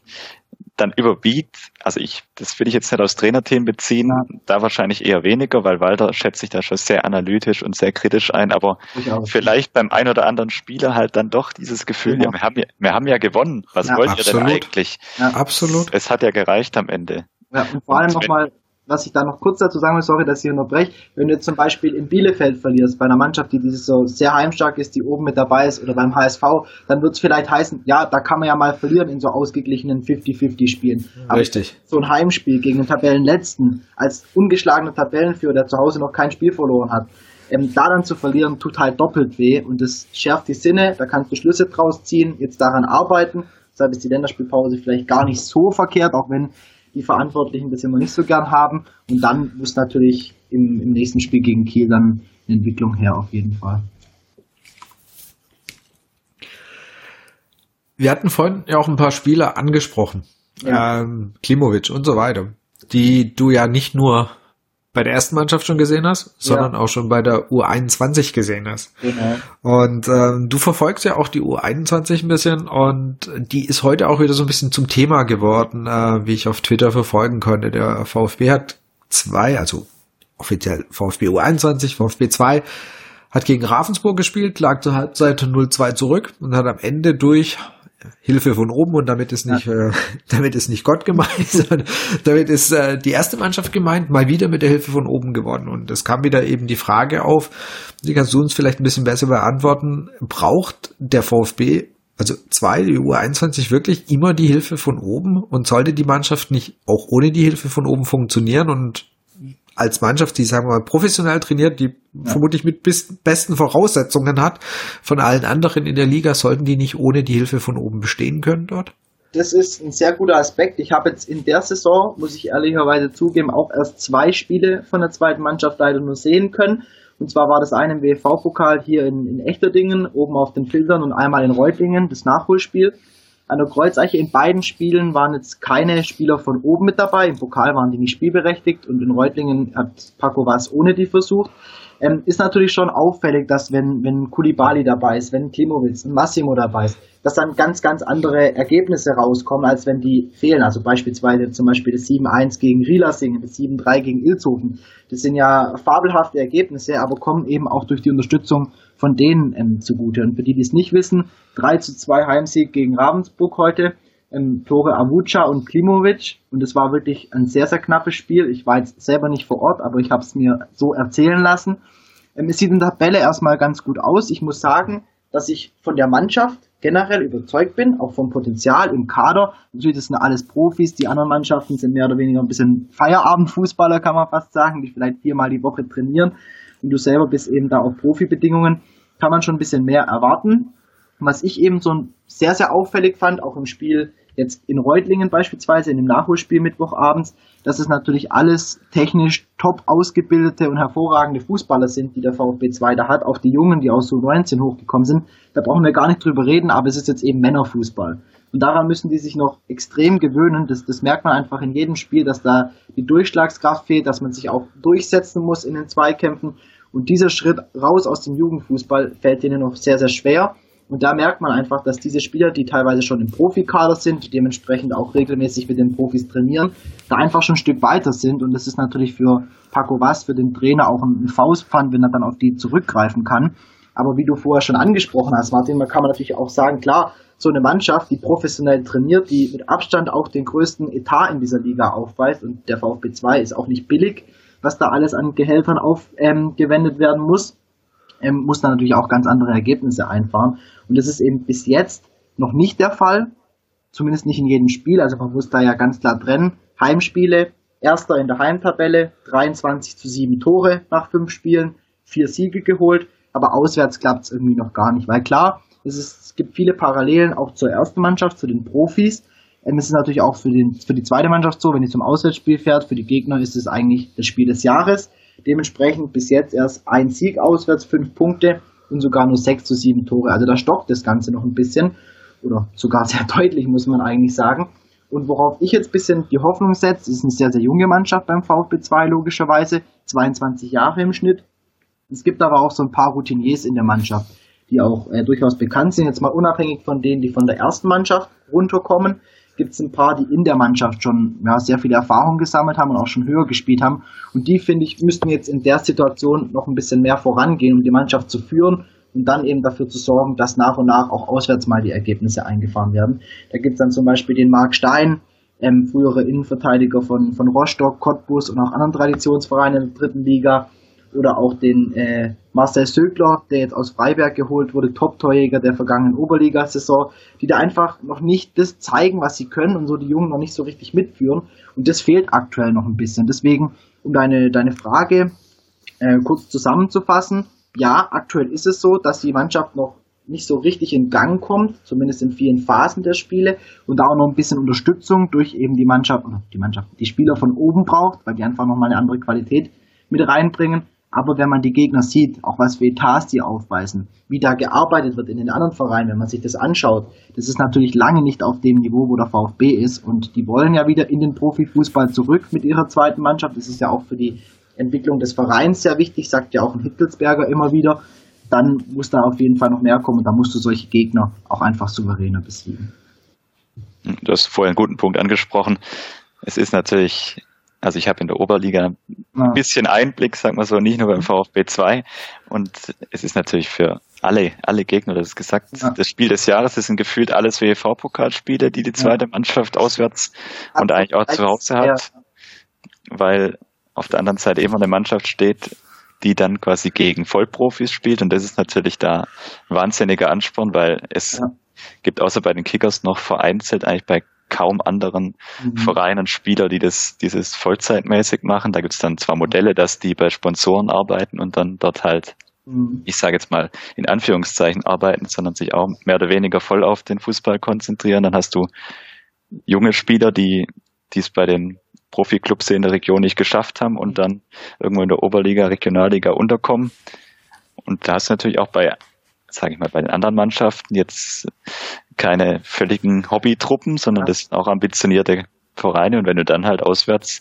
Dann überwiegt, also ich, das will ich jetzt nicht aus Trainerthemen beziehen, ja. da wahrscheinlich eher weniger, weil Walter schätzt sich da schon sehr analytisch und sehr kritisch ein, aber vielleicht beim ein oder anderen Spieler halt dann doch dieses Gefühl, ja, wir, haben ja, wir haben ja gewonnen, was ja, wollt absolut. ihr denn eigentlich? Ja, absolut. Es hat ja gereicht am Ende. Ja, und vor allem nochmal was ich da noch kurz dazu sagen will, sorry, dass ich unterbreche, wenn du jetzt zum Beispiel in Bielefeld verlierst, bei einer Mannschaft, die dieses so sehr heimstark ist, die oben mit dabei ist, oder beim HSV, dann wird es vielleicht heißen, ja, da kann man ja mal verlieren in so ausgeglichenen 50-50-Spielen. Richtig. So ein Heimspiel gegen den Tabellenletzten, als ungeschlagener Tabellenführer, der zu Hause noch kein Spiel verloren hat, ähm, da dann zu verlieren, tut halt doppelt weh und das schärft die Sinne, da kannst du Schlüsse draus ziehen, jetzt daran arbeiten, deshalb ist die Länderspielpause vielleicht gar nicht so verkehrt, auch wenn die Verantwortlichen das immer nicht so gern haben. Und dann muss natürlich im, im nächsten Spiel gegen Kiel dann eine Entwicklung her, auf jeden Fall. Wir hatten vorhin ja auch ein paar Spieler angesprochen. Ja. Ähm, Klimovic und so weiter, die du ja nicht nur bei der ersten Mannschaft schon gesehen hast, sondern ja. auch schon bei der U21 gesehen hast. Genau. Und ähm, du verfolgst ja auch die U21 ein bisschen und die ist heute auch wieder so ein bisschen zum Thema geworden, äh, wie ich auf Twitter verfolgen konnte. Der VfB hat zwei, also offiziell VfB U21, VfB 2, hat gegen Ravensburg gespielt, lag zur Halbzeit 0-2 zurück und hat am Ende durch Hilfe von oben und damit ist nicht, ja. äh, damit ist nicht Gott gemeint, sondern damit ist äh, die erste Mannschaft gemeint, mal wieder mit der Hilfe von oben geworden. Und es kam wieder eben die Frage auf, die kannst du uns vielleicht ein bisschen besser beantworten, braucht der VfB, also zwei, die U21 wirklich immer die Hilfe von oben und sollte die Mannschaft nicht auch ohne die Hilfe von oben funktionieren und als Mannschaft, die sagen wir mal professionell trainiert, die ja. vermutlich mit bis, besten Voraussetzungen hat von allen anderen in der Liga, sollten die nicht ohne die Hilfe von oben bestehen können dort? Das ist ein sehr guter Aspekt. Ich habe jetzt in der Saison, muss ich ehrlicherweise zugeben, auch erst zwei Spiele von der zweiten Mannschaft leider nur sehen können. Und zwar war das eine im WV-Pokal hier in, in Echterdingen, oben auf den Filtern und einmal in Reutlingen, das Nachholspiel an der Kreuzeiche. In beiden Spielen waren jetzt keine Spieler von oben mit dabei. Im Pokal waren die nicht spielberechtigt und in Reutlingen hat Paco was ohne die versucht. Ähm, ist natürlich schon auffällig, dass wenn, wenn Kulibali dabei ist, wenn Klimowitz, Massimo dabei ist, dass dann ganz, ganz andere Ergebnisse rauskommen, als wenn die fehlen. Also beispielsweise zum Beispiel das 7-1 gegen Rielasingen, das 7-3 gegen Ilzhofen. Das sind ja fabelhafte Ergebnisse, aber kommen eben auch durch die Unterstützung von denen ähm, zugute. Und für die, die es nicht wissen, 3 zu 2 Heimsieg gegen Ravensburg heute. Ähm, Tore Avuca und Klimovic. Und es war wirklich ein sehr, sehr knappes Spiel. Ich war jetzt selber nicht vor Ort, aber ich habe es mir so erzählen lassen. Ähm, es sieht in der Tabelle erstmal ganz gut aus. Ich muss sagen, dass ich von der Mannschaft generell überzeugt bin, auch vom Potenzial im Kader. Natürlich, das sind alles Profis. Die anderen Mannschaften sind mehr oder weniger ein bisschen Feierabendfußballer, kann man fast sagen, die vielleicht viermal die Woche trainieren. Und du selber bist eben da auf Profibedingungen. Kann man schon ein bisschen mehr erwarten. Was ich eben so sehr, sehr auffällig fand, auch im Spiel jetzt in Reutlingen beispielsweise, in dem Nachholspiel Mittwochabends, dass es natürlich alles technisch top ausgebildete und hervorragende Fußballer sind, die der VfB 2 da hat. Auch die Jungen, die aus so 19 hochgekommen sind, da brauchen wir gar nicht drüber reden, aber es ist jetzt eben Männerfußball. Und daran müssen die sich noch extrem gewöhnen. Das, das merkt man einfach in jedem Spiel, dass da die Durchschlagskraft fehlt, dass man sich auch durchsetzen muss in den Zweikämpfen. Und dieser Schritt raus aus dem Jugendfußball fällt denen noch sehr, sehr schwer. Und da merkt man einfach, dass diese Spieler, die teilweise schon im Profikader sind, dementsprechend auch regelmäßig mit den Profis trainieren, da einfach schon ein Stück weiter sind. Und das ist natürlich für Paco Was, für den Trainer auch ein Faustpfand, wenn er dann auf die zurückgreifen kann. Aber wie du vorher schon angesprochen hast, Martin, kann man natürlich auch sagen, klar, so eine Mannschaft, die professionell trainiert, die mit Abstand auch den größten Etat in dieser Liga aufweist und der VfB 2 ist auch nicht billig, was da alles an Gehältern aufgewendet ähm, werden muss ähm, muss dann natürlich auch ganz andere Ergebnisse einfahren. Und das ist eben bis jetzt noch nicht der Fall, zumindest nicht in jedem Spiel. Also man muss da ja ganz klar trennen. Heimspiele, erster in der Heimtabelle, 23 zu 7 Tore nach fünf Spielen, vier Siege geholt, aber auswärts klappt es irgendwie noch gar nicht, weil klar, es, ist, es gibt viele Parallelen auch zur ersten Mannschaft, zu den Profis. Ähm, es ist natürlich auch für, den, für die zweite Mannschaft so, wenn die zum Auswärtsspiel fährt, für die Gegner ist es eigentlich das Spiel des Jahres. Dementsprechend bis jetzt erst ein Sieg auswärts, fünf Punkte und sogar nur sechs zu sieben Tore. Also da stockt das Ganze noch ein bisschen oder sogar sehr deutlich, muss man eigentlich sagen. Und worauf ich jetzt ein bisschen die Hoffnung setze, ist eine sehr, sehr junge Mannschaft beim VfB 2 logischerweise, 22 Jahre im Schnitt. Es gibt aber auch so ein paar Routiniers in der Mannschaft, die auch äh, durchaus bekannt sind, jetzt mal unabhängig von denen, die von der ersten Mannschaft runterkommen gibt es ein paar, die in der Mannschaft schon ja, sehr viel Erfahrung gesammelt haben und auch schon höher gespielt haben. Und die, finde ich, müssten jetzt in der Situation noch ein bisschen mehr vorangehen, um die Mannschaft zu führen und dann eben dafür zu sorgen, dass nach und nach auch auswärts mal die Ergebnisse eingefahren werden. Da gibt es dann zum Beispiel den Marc Stein, ähm, frühere Innenverteidiger von, von Rostock, Cottbus und auch anderen Traditionsvereinen in der dritten Liga oder auch den äh, Marcel Sögler, der jetzt aus Freiberg geholt wurde, Top-Torjäger der vergangenen Oberliga-Saison, die da einfach noch nicht das zeigen, was sie können und so die Jungen noch nicht so richtig mitführen. Und das fehlt aktuell noch ein bisschen. Deswegen, um deine, deine Frage äh, kurz zusammenzufassen, ja, aktuell ist es so, dass die Mannschaft noch nicht so richtig in Gang kommt, zumindest in vielen Phasen der Spiele und da auch noch ein bisschen Unterstützung durch eben die Mannschaft, die Mannschaft, die Spieler von oben braucht, weil die einfach nochmal eine andere Qualität mit reinbringen. Aber wenn man die Gegner sieht, auch was für Etats die aufweisen, wie da gearbeitet wird in den anderen Vereinen, wenn man sich das anschaut, das ist natürlich lange nicht auf dem Niveau, wo der VfB ist. Und die wollen ja wieder in den Profifußball zurück mit ihrer zweiten Mannschaft. Das ist ja auch für die Entwicklung des Vereins sehr wichtig, sagt ja auch ein Hittelsberger immer wieder. Dann muss da auf jeden Fall noch mehr kommen da musst du solche Gegner auch einfach souveräner besiegen. Du hast vorher einen guten Punkt angesprochen. Es ist natürlich also ich habe in der Oberliga ein bisschen Einblick, sagen wir so, nicht nur beim VfB 2. Und es ist natürlich für alle, alle Gegner, das ist gesagt, ja. das Spiel des Jahres das sind gefühlt alles WEV-Pokalspiele, die die zweite ja. Mannschaft auswärts und eigentlich auch zu Hause hat. Weil auf der anderen Seite immer eine Mannschaft steht, die dann quasi gegen Vollprofis spielt. Und das ist natürlich da ein wahnsinniger Ansporn, weil es ja. gibt außer bei den Kickers noch vereinzelt eigentlich bei kaum anderen mhm. Vereinen Spieler, die das dieses vollzeitmäßig machen. Da gibt es dann zwar Modelle, dass die bei Sponsoren arbeiten und dann dort halt, mhm. ich sage jetzt mal in Anführungszeichen arbeiten, sondern sich auch mehr oder weniger voll auf den Fußball konzentrieren. Dann hast du junge Spieler, die es bei den Profiklubs in der Region nicht geschafft haben und dann irgendwo in der Oberliga, Regionalliga unterkommen. Und da ist natürlich auch bei, sage ich mal, bei den anderen Mannschaften jetzt keine völligen Hobbytruppen, sondern das sind auch ambitionierte Vereine. Und wenn du dann halt auswärts,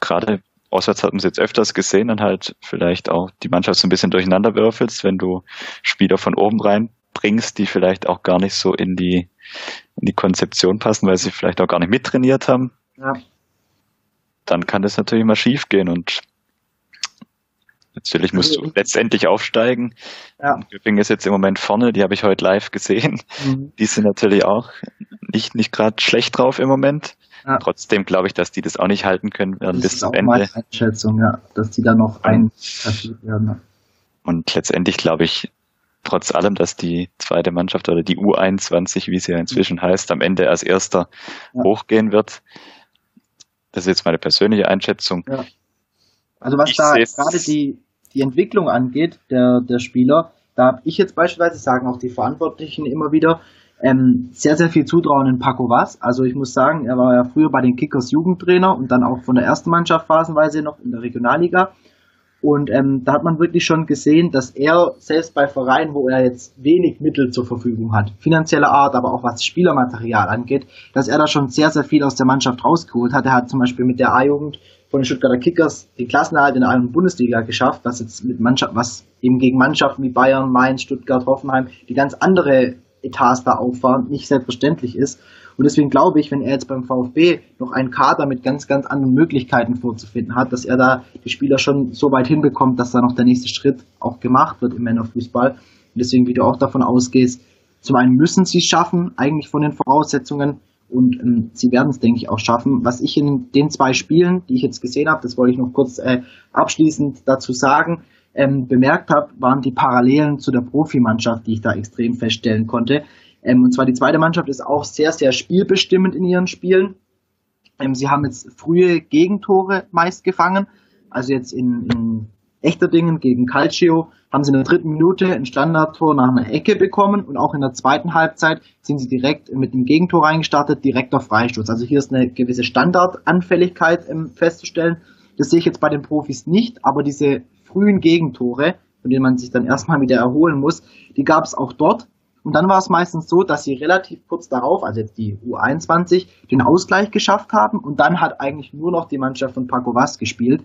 gerade auswärts hat man es jetzt öfters gesehen, dann halt vielleicht auch die Mannschaft so ein bisschen durcheinander würfelst, wenn du Spieler von oben reinbringst, die vielleicht auch gar nicht so in die, in die Konzeption passen, weil sie vielleicht auch gar nicht mittrainiert haben. Ja. Dann kann das natürlich mal schief gehen und Natürlich musst du letztendlich aufsteigen. Ja. Göppingen ist jetzt im Moment vorne, die habe ich heute live gesehen. Mhm. Die sind natürlich auch nicht, nicht gerade schlecht drauf im Moment. Ja. Trotzdem glaube ich, dass die das auch nicht halten können werden das bis zum Ende. Meine Einschätzung, ja, dass die da noch ein werden. Und letztendlich glaube ich, trotz allem, dass die zweite Mannschaft oder die U21, wie sie ja inzwischen mhm. heißt, am Ende als erster ja. hochgehen wird. Das ist jetzt meine persönliche Einschätzung. Ja. Also was ich da gerade die, die Entwicklung angeht der, der Spieler, da habe ich jetzt beispielsweise, sagen auch die Verantwortlichen immer wieder, ähm, sehr, sehr viel Zutrauen in Paco Was. Also ich muss sagen, er war ja früher bei den Kickers Jugendtrainer und dann auch von der ersten Mannschaft phasenweise noch in der Regionalliga. Und ähm, da hat man wirklich schon gesehen, dass er selbst bei Vereinen, wo er jetzt wenig Mittel zur Verfügung hat, finanzieller Art, aber auch was Spielermaterial angeht, dass er da schon sehr, sehr viel aus der Mannschaft rausgeholt hat. Er hat zum Beispiel mit der A-Jugend von den Stuttgarter Kickers den Klassenerhalt in der Bundesliga geschafft, was jetzt mit Mannschaft, was eben gegen Mannschaften wie Bayern, Mainz, Stuttgart, Hoffenheim, die ganz andere Etats da auffahren, nicht selbstverständlich ist. Und deswegen glaube ich, wenn er jetzt beim VfB noch einen Kader mit ganz, ganz anderen Möglichkeiten vorzufinden hat, dass er da die Spieler schon so weit hinbekommt, dass da noch der nächste Schritt auch gemacht wird im Männerfußball. Und deswegen, wie du auch davon ausgehst, zum einen müssen sie es schaffen, eigentlich von den Voraussetzungen, und ähm, sie werden es, denke ich, auch schaffen. Was ich in den zwei Spielen, die ich jetzt gesehen habe, das wollte ich noch kurz äh, abschließend dazu sagen, ähm, bemerkt habe, waren die Parallelen zu der Profimannschaft, die ich da extrem feststellen konnte. Ähm, und zwar die zweite Mannschaft ist auch sehr, sehr spielbestimmend in ihren Spielen. Ähm, sie haben jetzt frühe Gegentore meist gefangen. Also jetzt in, in Echterdingen gegen Calcio haben sie in der dritten Minute ein Standardtor nach einer Ecke bekommen und auch in der zweiten Halbzeit sind sie direkt mit dem Gegentor reingestartet, direkt auf Freistoß. Also hier ist eine gewisse Standardanfälligkeit ähm, festzustellen. Das sehe ich jetzt bei den Profis nicht, aber diese frühen Gegentore, von denen man sich dann erstmal wieder erholen muss, die gab es auch dort. Und dann war es meistens so, dass sie relativ kurz darauf, also jetzt die U21, den Ausgleich geschafft haben und dann hat eigentlich nur noch die Mannschaft von Paco Vaz gespielt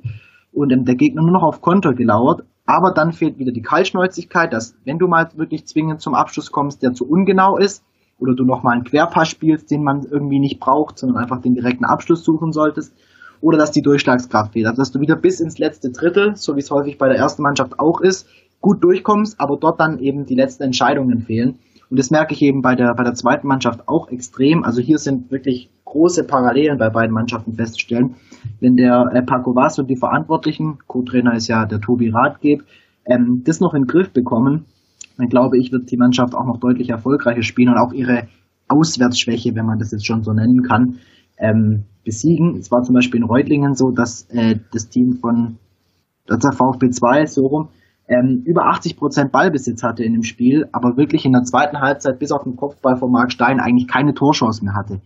und ähm, der Gegner nur noch auf Konter gelauert. Aber dann fehlt wieder die Kaltschnäuzigkeit, dass wenn du mal wirklich zwingend zum Abschluss kommst, der zu ungenau ist, oder du nochmal einen Querpass spielst, den man irgendwie nicht braucht, sondern einfach den direkten Abschluss suchen solltest, oder dass die Durchschlagskraft fehlt. Also dass du wieder bis ins letzte Drittel, so wie es häufig bei der ersten Mannschaft auch ist, gut durchkommst, aber dort dann eben die letzten Entscheidungen fehlen. Und das merke ich eben bei der, bei der zweiten Mannschaft auch extrem. Also hier sind wirklich große Parallelen bei beiden Mannschaften festzustellen. Wenn der äh, Paco Vaz und die Verantwortlichen, Co-Trainer ist ja der Tobi Radgeb, ähm, das noch in den Griff bekommen, dann glaube ich, wird die Mannschaft auch noch deutlich erfolgreicher spielen und auch ihre Auswärtsschwäche, wenn man das jetzt schon so nennen kann, ähm, besiegen. Es war zum Beispiel in Reutlingen so, dass äh, das Team von der VfB 2 so rum ähm, über 80 Prozent Ballbesitz hatte in dem Spiel, aber wirklich in der zweiten Halbzeit bis auf den Kopfball von Marc Stein eigentlich keine Torchance mehr hatte.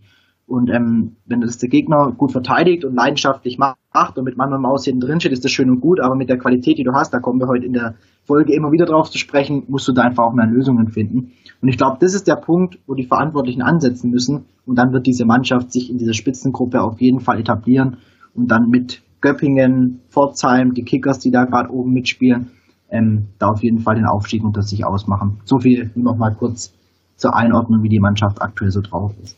Und ähm, wenn das der Gegner gut verteidigt und leidenschaftlich macht und mit Mann und Maus hinten drin steht, ist das schön und gut, aber mit der Qualität, die du hast, da kommen wir heute in der Folge immer wieder drauf zu sprechen, musst du da einfach auch mehr Lösungen finden. Und ich glaube, das ist der Punkt, wo die Verantwortlichen ansetzen müssen und dann wird diese Mannschaft sich in dieser Spitzengruppe auf jeden Fall etablieren und dann mit Göppingen, Pforzheim, die Kickers, die da gerade oben mitspielen, ähm, da auf jeden Fall den Aufstieg unter sich ausmachen. So viel nur noch mal kurz zur Einordnung, wie die Mannschaft aktuell so drauf ist.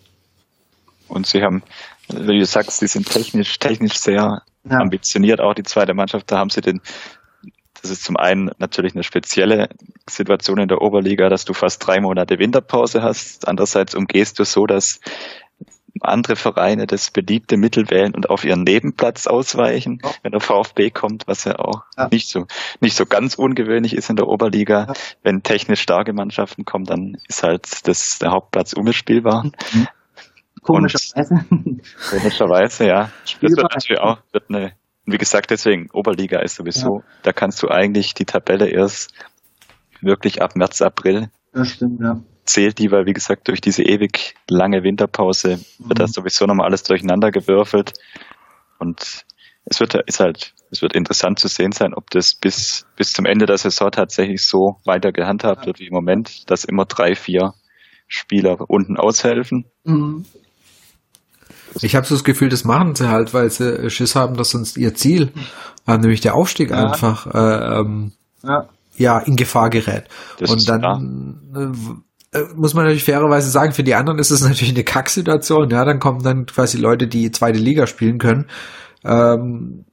Und sie haben, wie du sagst, sie sind technisch, technisch sehr ja. ambitioniert, auch die zweite Mannschaft. Da haben sie den, das ist zum einen natürlich eine spezielle Situation in der Oberliga, dass du fast drei Monate Winterpause hast. Andererseits umgehst du so, dass andere Vereine das beliebte Mittel wählen und auf ihren Nebenplatz ausweichen, ja. wenn der VfB kommt, was ja auch ja. nicht so nicht so ganz ungewöhnlich ist in der Oberliga. Ja. Wenn technisch starke Mannschaften kommen, dann ist halt das der Hauptplatz unbespielbar. Mhm. Komischerweise. Komischerweise, ja. Das wird natürlich auch, wird eine, wie gesagt, deswegen, Oberliga ist sowieso, da kannst du eigentlich die Tabelle erst wirklich ab März, April. Das stimmt, ja. Zählt die, weil wie gesagt, durch diese ewig lange Winterpause mhm. wird das sowieso nochmal alles durcheinander gewürfelt. Und es wird, ist halt, es wird interessant zu sehen sein, ob das bis, bis zum Ende der Saison tatsächlich so weiter gehandhabt wird wie im Moment, dass immer drei, vier Spieler unten aushelfen. Mhm. Ich habe so das Gefühl, das machen sie halt, weil sie Schiss haben, dass sonst ihr Ziel, äh, nämlich der Aufstieg ja. einfach äh, ähm, ja. ja. in Gefahr gerät. Das Und dann muss man natürlich fairerweise sagen, für die anderen ist es natürlich eine Kacksituation. Ja, dann kommen dann quasi Leute, die zweite Liga spielen können, ähm,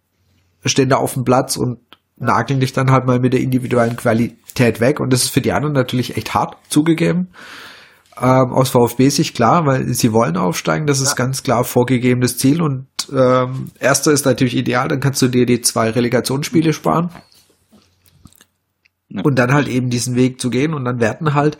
stehen da auf dem Platz und nageln dich dann halt mal mit der individuellen Qualität weg. Und das ist für die anderen natürlich echt hart zugegeben ähm, aus VfB-Sicht klar, weil sie wollen aufsteigen, das ist ja. ganz klar vorgegebenes Ziel und ähm, erster ist natürlich ideal, dann kannst du dir die zwei Relegationsspiele sparen ja. und dann halt eben diesen Weg zu gehen und dann werden halt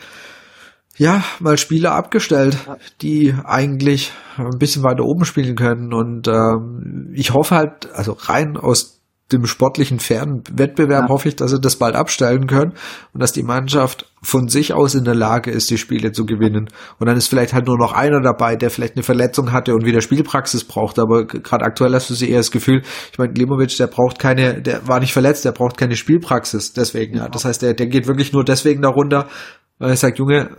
ja, mal Spieler abgestellt, die eigentlich ein bisschen weiter oben spielen können. Und ähm, ich hoffe halt, also rein aus dem sportlichen fairen Wettbewerb ja. hoffe ich, dass sie das bald abstellen können und dass die Mannschaft von sich aus in der Lage ist, die Spiele zu gewinnen. Und dann ist vielleicht halt nur noch einer dabei, der vielleicht eine Verletzung hatte und wieder Spielpraxis braucht. Aber gerade aktuell hast du sie eher das Gefühl, ich meine, Klimovic, der braucht keine, der war nicht verletzt, der braucht keine Spielpraxis. Deswegen, ja. Das heißt, der, der geht wirklich nur deswegen darunter, weil er sagt, Junge,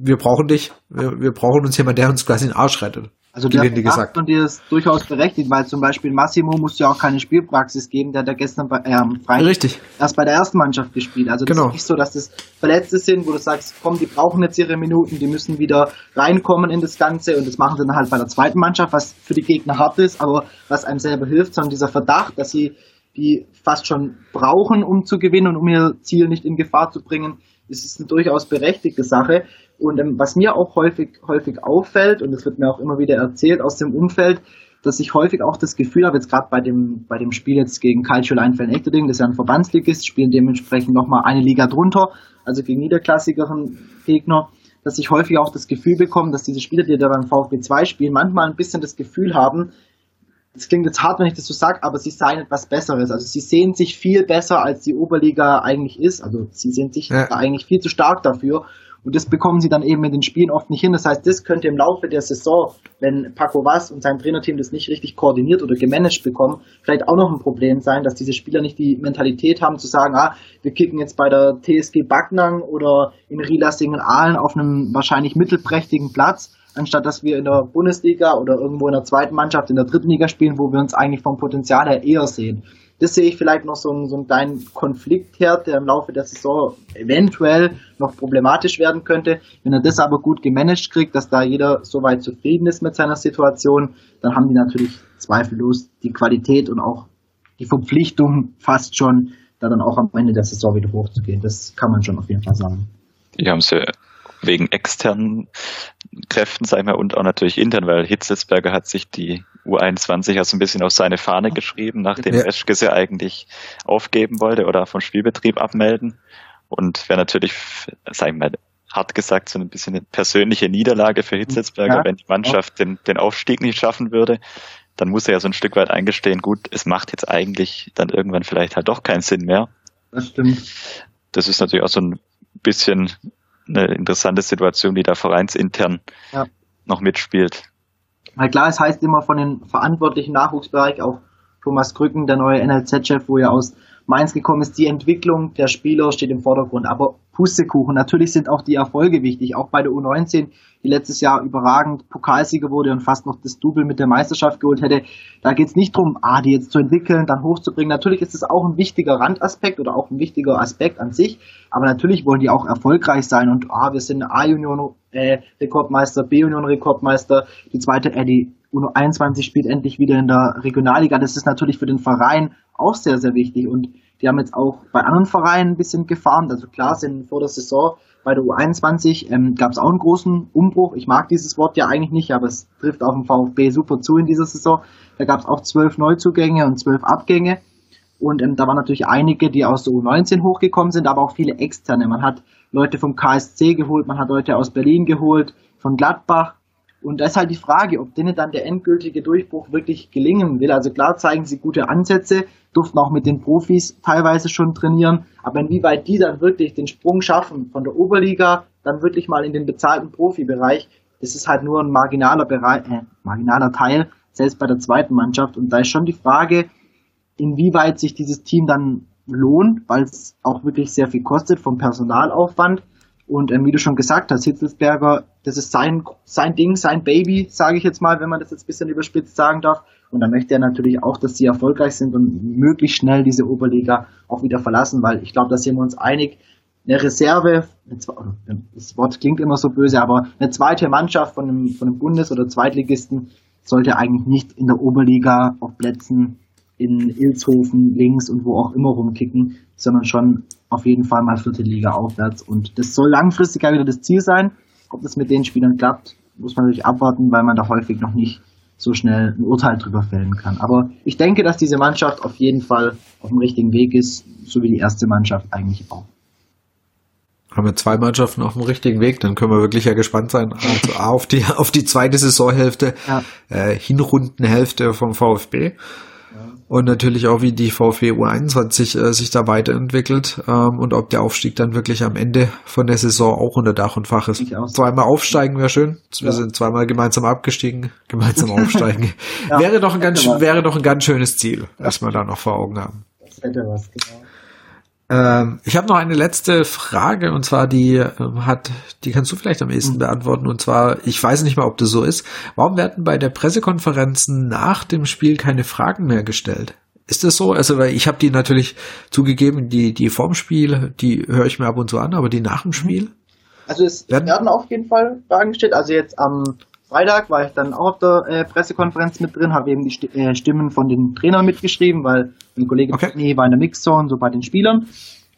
wir brauchen dich, wir, wir brauchen uns jemand, der uns quasi den Arsch rettet. Also der gesagt. von dir ist durchaus berechtigt, weil zum Beispiel Massimo muss ja auch keine Spielpraxis geben, der hat ja gestern bei, äh, Freitag Richtig. erst bei der ersten Mannschaft gespielt. Also das genau. ist nicht so, dass das Verletzte sind, wo du sagst, komm, die brauchen jetzt ihre Minuten, die müssen wieder reinkommen in das Ganze und das machen sie dann halt bei der zweiten Mannschaft, was für die Gegner hart ist, aber was einem selber hilft, sondern dieser Verdacht, dass sie die fast schon brauchen, um zu gewinnen und um ihr Ziel nicht in Gefahr zu bringen, ist es eine durchaus berechtigte Sache. Und ähm, was mir auch häufig, häufig auffällt, und das wird mir auch immer wieder erzählt aus dem Umfeld, dass ich häufig auch das Gefühl habe, jetzt gerade bei dem, bei dem Spiel jetzt gegen Calcio Leinfelden-Echterding, das ist ja ein Verbandsligist, spielen dementsprechend nochmal eine Liga drunter, also gegen niederklassigeren Gegner, dass ich häufig auch das Gefühl bekomme, dass diese Spieler, die da beim VfB 2 spielen, manchmal ein bisschen das Gefühl haben, das klingt jetzt hart, wenn ich das so sage, aber sie seien etwas Besseres. Also sie sehen sich viel besser, als die Oberliga eigentlich ist. Also sie sehen sich ja. eigentlich viel zu stark dafür. Und das bekommen sie dann eben in den Spielen oft nicht hin. Das heißt, das könnte im Laufe der Saison, wenn Paco Was und sein Trainerteam das nicht richtig koordiniert oder gemanagt bekommen, vielleicht auch noch ein Problem sein, dass diese Spieler nicht die Mentalität haben zu sagen, ah, wir kicken jetzt bei der TSG Backnang oder in Rielassingen-Aalen auf einem wahrscheinlich mittelprächtigen Platz, anstatt dass wir in der Bundesliga oder irgendwo in der zweiten Mannschaft in der dritten Liga spielen, wo wir uns eigentlich vom Potenzial her eher sehen. Das sehe ich vielleicht noch so, einen, so einen kleinen Konfliktherd, der im Laufe der Saison eventuell noch problematisch werden könnte. Wenn er das aber gut gemanagt kriegt, dass da jeder soweit zufrieden ist mit seiner Situation, dann haben die natürlich zweifellos die Qualität und auch die Verpflichtung fast schon, da dann auch am Ende der Saison wieder hochzugehen. Das kann man schon auf jeden Fall sagen. Die haben sie wegen externen Kräften, sag ich mal, und auch natürlich intern, weil Hitzelsberger hat sich die U21 ja so ein bisschen auf seine Fahne geschrieben, nachdem ja. Eschke sie eigentlich aufgeben wollte oder vom Spielbetrieb abmelden. Und wäre natürlich, sag ich mal, hart gesagt, so ein bisschen eine persönliche Niederlage für Hitzelsberger, ja. wenn die Mannschaft den, den Aufstieg nicht schaffen würde. Dann muss er ja so ein Stück weit eingestehen, gut, es macht jetzt eigentlich dann irgendwann vielleicht halt doch keinen Sinn mehr. Das stimmt. Das ist natürlich auch so ein bisschen eine interessante Situation, die da vereinsintern ja. noch mitspielt. Weil klar, es heißt immer von den verantwortlichen Nachwuchsbereich, auch Thomas Krücken, der neue NLZ-Chef, wo er aus Mainz gekommen ist, die Entwicklung der Spieler steht im Vordergrund. Aber Pustekuchen, natürlich sind auch die Erfolge wichtig. Auch bei der U19, die letztes Jahr überragend Pokalsieger wurde und fast noch das Double mit der Meisterschaft geholt hätte. Da geht es nicht darum, ah, die jetzt zu entwickeln, dann hochzubringen. Natürlich ist es auch ein wichtiger Randaspekt oder auch ein wichtiger Aspekt an sich. Aber natürlich wollen die auch erfolgreich sein und ah, wir sind A-Union äh, Rekordmeister, B-Union Rekordmeister, die zweite, äh, die U21 spielt endlich wieder in der Regionalliga. Das ist natürlich für den Verein auch sehr, sehr wichtig. Und die haben jetzt auch bei anderen Vereinen ein bisschen gefarmt. Also klar sind vor der Saison bei der U21 ähm, gab es auch einen großen Umbruch. Ich mag dieses Wort ja eigentlich nicht, aber es trifft auch im VfB super zu in dieser Saison. Da gab es auch zwölf Neuzugänge und zwölf Abgänge. Und ähm, da waren natürlich einige, die aus der U19 hochgekommen sind, aber auch viele externe. Man hat Leute vom KSC geholt, man hat Leute aus Berlin geholt, von Gladbach Und da ist halt die Frage, ob denen dann der endgültige Durchbruch wirklich gelingen will. Also klar zeigen sie gute Ansätze, durften auch mit den Profis teilweise schon trainieren, aber inwieweit die dann wirklich den Sprung schaffen von der Oberliga dann wirklich mal in den bezahlten Profibereich, das ist halt nur ein marginaler Bereich, äh, marginaler Teil, selbst bei der zweiten Mannschaft. Und da ist schon die Frage, inwieweit sich dieses Team dann lohnt, weil es auch wirklich sehr viel kostet vom Personalaufwand. Und ähm, wie du schon gesagt hast, Hitzelsberger, das ist sein, sein Ding, sein Baby, sage ich jetzt mal, wenn man das jetzt ein bisschen überspitzt sagen darf. Und da möchte er natürlich auch, dass sie erfolgreich sind und möglichst schnell diese Oberliga auch wieder verlassen, weil ich glaube, da sind wir uns einig, eine Reserve, das Wort klingt immer so böse, aber eine zweite Mannschaft von einem, von einem Bundes- oder Zweitligisten sollte eigentlich nicht in der Oberliga auf Plätzen in Ilshofen links und wo auch immer rumkicken, sondern schon auf jeden Fall mal vierte Liga aufwärts. Und das soll langfristig ja wieder das Ziel sein. Ob das mit den Spielern klappt, muss man natürlich abwarten, weil man da häufig noch nicht so schnell ein Urteil drüber fällen kann. Aber ich denke, dass diese Mannschaft auf jeden Fall auf dem richtigen Weg ist, so wie die erste Mannschaft eigentlich auch. Haben wir zwei Mannschaften auf dem richtigen Weg, dann können wir wirklich ja gespannt sein also auf die auf die zweite Saisonhälfte, ja. äh, Hinrundenhälfte vom VfB und natürlich auch, wie die VfB U21 äh, sich da weiterentwickelt ähm, und ob der Aufstieg dann wirklich am Ende von der Saison auch unter Dach und Fach ist. Zweimal aufsteigen wäre schön. Wir ja. sind zweimal gemeinsam abgestiegen, gemeinsam aufsteigen. ja, wäre doch ein ganz, wäre doch ein ganz schönes Ziel, was wir da noch vor Augen haben. Das hätte was, genau. Ähm, ich habe noch eine letzte Frage und zwar die ähm, hat, die kannst du vielleicht am ehesten mhm. beantworten und zwar, ich weiß nicht mal, ob das so ist. Warum werden bei der Pressekonferenzen nach dem Spiel keine Fragen mehr gestellt? Ist das so? Also, weil ich habe die natürlich zugegeben, die die vorm Spiel, die höre ich mir ab und zu an, aber die nach dem mhm. Spiel? Also es werden, werden auf jeden Fall Fragen gestellt. Also jetzt am Freitag war ich dann auch auf der äh, Pressekonferenz mit drin, habe eben die St äh, Stimmen von den Trainern mitgeschrieben, weil mein Kollege okay. nee, war in der Mixzone, so bei den Spielern.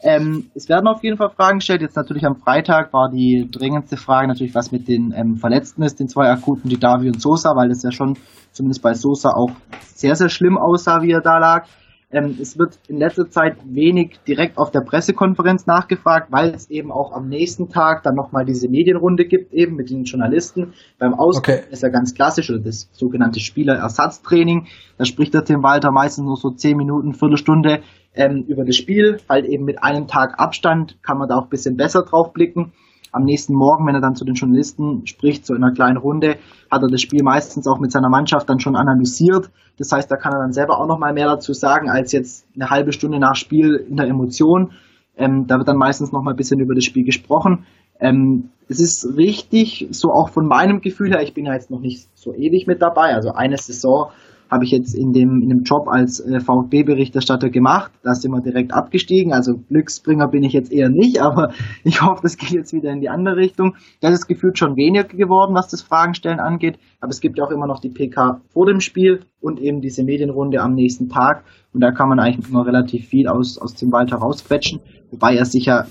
Ähm, es werden auf jeden Fall Fragen gestellt. Jetzt natürlich am Freitag war die dringendste Frage natürlich, was mit den ähm, Verletzten ist, den zwei akuten, die Davi und Sosa, weil das ja schon zumindest bei Sosa auch sehr, sehr schlimm aussah, wie er da lag. Ähm, es wird in letzter Zeit wenig direkt auf der Pressekonferenz nachgefragt, weil es eben auch am nächsten Tag dann nochmal diese Medienrunde gibt, eben mit den Journalisten. Beim Ausgang okay. ist ja ganz klassisch, oder das sogenannte Spielerersatztraining. Da spricht der Tim Walter meistens nur so zehn Minuten, Viertelstunde ähm, über das Spiel. Halt eben mit einem Tag Abstand kann man da auch ein bisschen besser drauf blicken am nächsten Morgen, wenn er dann zu den Journalisten spricht, so in einer kleinen Runde, hat er das Spiel meistens auch mit seiner Mannschaft dann schon analysiert. Das heißt, da kann er dann selber auch nochmal mehr dazu sagen, als jetzt eine halbe Stunde nach Spiel in der Emotion. Ähm, da wird dann meistens nochmal ein bisschen über das Spiel gesprochen. Ähm, es ist richtig, so auch von meinem Gefühl her, ich bin ja jetzt noch nicht so ewig mit dabei, also eine Saison habe ich jetzt in dem, in dem Job als äh, VfB-Berichterstatter gemacht. Da sind wir direkt abgestiegen. Also Glücksbringer bin ich jetzt eher nicht, aber ich hoffe, das geht jetzt wieder in die andere Richtung. Das ist gefühlt schon weniger geworden, was das Fragenstellen angeht. Aber es gibt ja auch immer noch die PK vor dem Spiel und eben diese Medienrunde am nächsten Tag. Und da kann man eigentlich immer relativ viel aus, aus dem Wald herausquetschen. Wobei er sicher,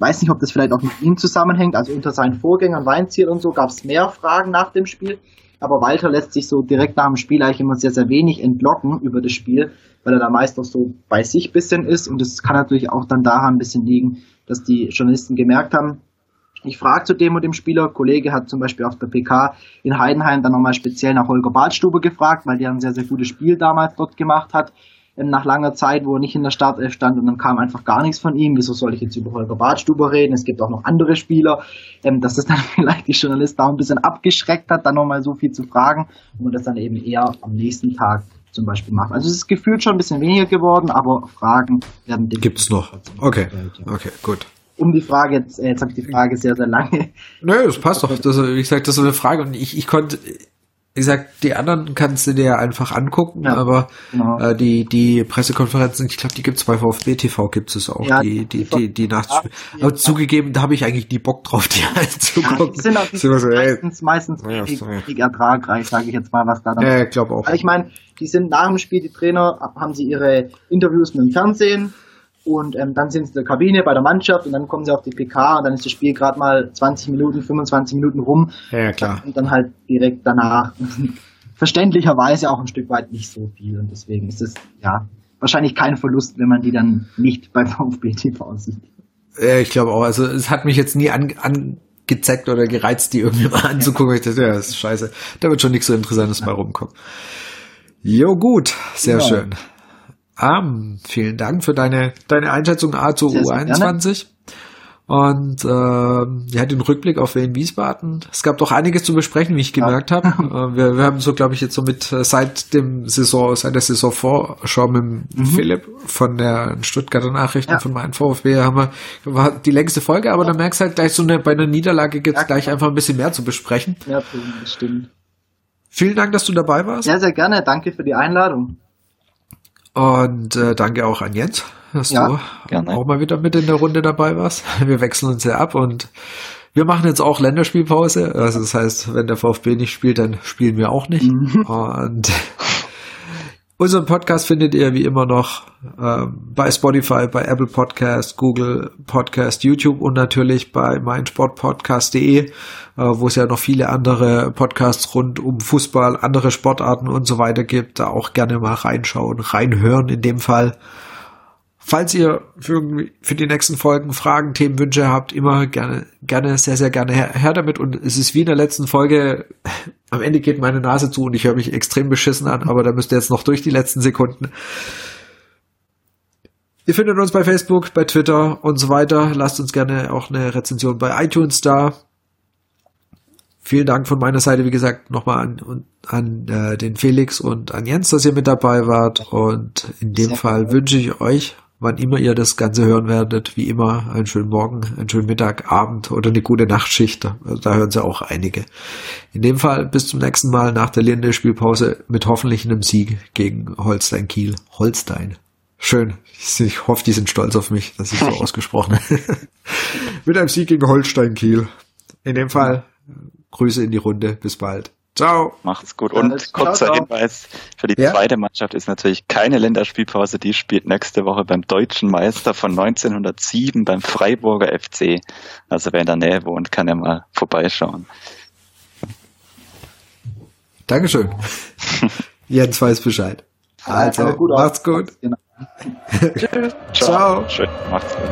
weiß nicht, ob das vielleicht auch mit ihm zusammenhängt. Also unter seinen Vorgängern Weinziel und so gab es mehr Fragen nach dem Spiel aber Walter lässt sich so direkt nach dem Spiel eigentlich immer sehr, sehr wenig entlocken über das Spiel, weil er da meist noch so bei sich bisschen ist. Und es kann natürlich auch dann daran ein bisschen liegen, dass die Journalisten gemerkt haben, ich frage zu dem und dem Spieler, Kollege hat zum Beispiel auf der PK in Heidenheim dann nochmal speziell nach Holger Badstube gefragt, weil der ein sehr, sehr gutes Spiel damals dort gemacht hat nach langer Zeit, wo er nicht in der Startelf stand und dann kam einfach gar nichts von ihm. Wieso soll ich jetzt über Holger Badstuber reden? Es gibt auch noch andere Spieler, ähm, dass das dann vielleicht die Journalisten auch ein bisschen abgeschreckt hat, dann nochmal so viel zu fragen und man das dann eben eher am nächsten Tag zum Beispiel macht. Also es ist gefühlt schon ein bisschen weniger geworden, aber Fragen werden Gibt's noch. Okay. Okay, gut um die Frage, jetzt, äh, jetzt habe ich die Frage sehr, sehr lange. Nö, das passt doch. Das, wie gesagt, das ist eine Frage und ich, ich konnte, wie gesagt, die anderen kannst du dir einfach angucken, ja, aber genau. äh, die die Pressekonferenzen, ich glaube, die gibt's bei VfB TV gibt es auch, ja, die die die die Nachspiele. Ja, aber zugegeben, da habe ich eigentlich die Bock drauf, die halt zu gucken. Die sind auch die so, meistens meistens ja, wenig ertragreich, sage ich jetzt mal, was da dann. Ja, ich glaube auch. Ich meine, die sind nach dem Spiel, die Trainer haben sie ihre Interviews mit dem Fernsehen und ähm, dann sind sie in der Kabine bei der Mannschaft und dann kommen sie auf die PK und dann ist das Spiel gerade mal 20 Minuten, 25 Minuten rum. Ja, klar. Und dann halt direkt danach. Verständlicherweise auch ein Stück weit nicht so viel und deswegen ist es ja wahrscheinlich kein Verlust, wenn man die dann nicht beim VfB TV sieht. Ja, ich glaube auch. Also es hat mich jetzt nie an, an gezeckt oder gereizt, die irgendwie mal anzugucken. Ich dachte, ja, das ist scheiße. Da wird schon nichts so Interessantes bei rumkommen. Jo, gut. Sehr ja. schön. Um, vielen Dank für deine, deine Einschätzung A zur U21. Und äh, ja, den Rückblick auf Wien Wiesbaden. Es gab doch einiges zu besprechen, wie ich gemerkt ja. habe. Äh, wir, wir haben so, glaube ich, jetzt so mit äh, seit dem Saison, seit der Saison Vorschau mit mhm. Philipp von der Stuttgarter Nachrichten ja. von meinem VfB haben wir war die längste Folge, aber ja. da merkst halt gleich so eine bei einer Niederlage gibt's ja, gleich einfach ein bisschen mehr zu besprechen. Ja, bestimmt. Vielen Dank, dass du dabei warst. Sehr, sehr gerne. Danke für die Einladung. Und äh, danke auch an Jens dass ja, du gerne. auch mal wieder mit in der Runde dabei warst. Wir wechseln uns ja ab und wir machen jetzt auch Länderspielpause. Also das heißt, wenn der VfB nicht spielt, dann spielen wir auch nicht. Mhm. Und unseren Podcast findet ihr wie immer noch äh, bei Spotify, bei Apple Podcast, Google Podcast, YouTube und natürlich bei meinsportpodcast.de, äh, wo es ja noch viele andere Podcasts rund um Fußball, andere Sportarten und so weiter gibt. Da auch gerne mal reinschauen, reinhören in dem Fall. Falls ihr für, für die nächsten Folgen Fragen, Themen, Wünsche habt, immer gerne, gerne, sehr, sehr gerne her, her damit. Und es ist wie in der letzten Folge, am Ende geht meine Nase zu und ich höre mich extrem beschissen an, aber da müsst ihr jetzt noch durch die letzten Sekunden. Ihr findet uns bei Facebook, bei Twitter und so weiter. Lasst uns gerne auch eine Rezension bei iTunes da. Vielen Dank von meiner Seite, wie gesagt, nochmal an, an äh, den Felix und an Jens, dass ihr mit dabei wart. Und in dem Fall wünsche ich euch wann immer ihr das Ganze hören werdet, wie immer, einen schönen Morgen, einen schönen Mittag, Abend oder eine gute Nachtschicht. Also da hören sie auch einige. In dem Fall bis zum nächsten Mal nach der Linde-Spielpause mit hoffentlich einem Sieg gegen Holstein Kiel. Holstein. Schön. Ich hoffe, die sind stolz auf mich, dass ich so ausgesprochen habe. mit einem Sieg gegen Holstein Kiel. In dem Fall Grüße in die Runde. Bis bald. Ciao. Macht's gut. Und Alles kurzer ciao, Hinweis für die ja? zweite Mannschaft ist natürlich keine Länderspielpause. Die spielt nächste Woche beim deutschen Meister von 1907 beim Freiburger FC. Also wer in der Nähe wohnt, kann ja mal vorbeischauen. Dankeschön. Jens weiß Bescheid. Also, gut macht's gut. Genau. Ciao. Ciao. Schön. Macht's gut.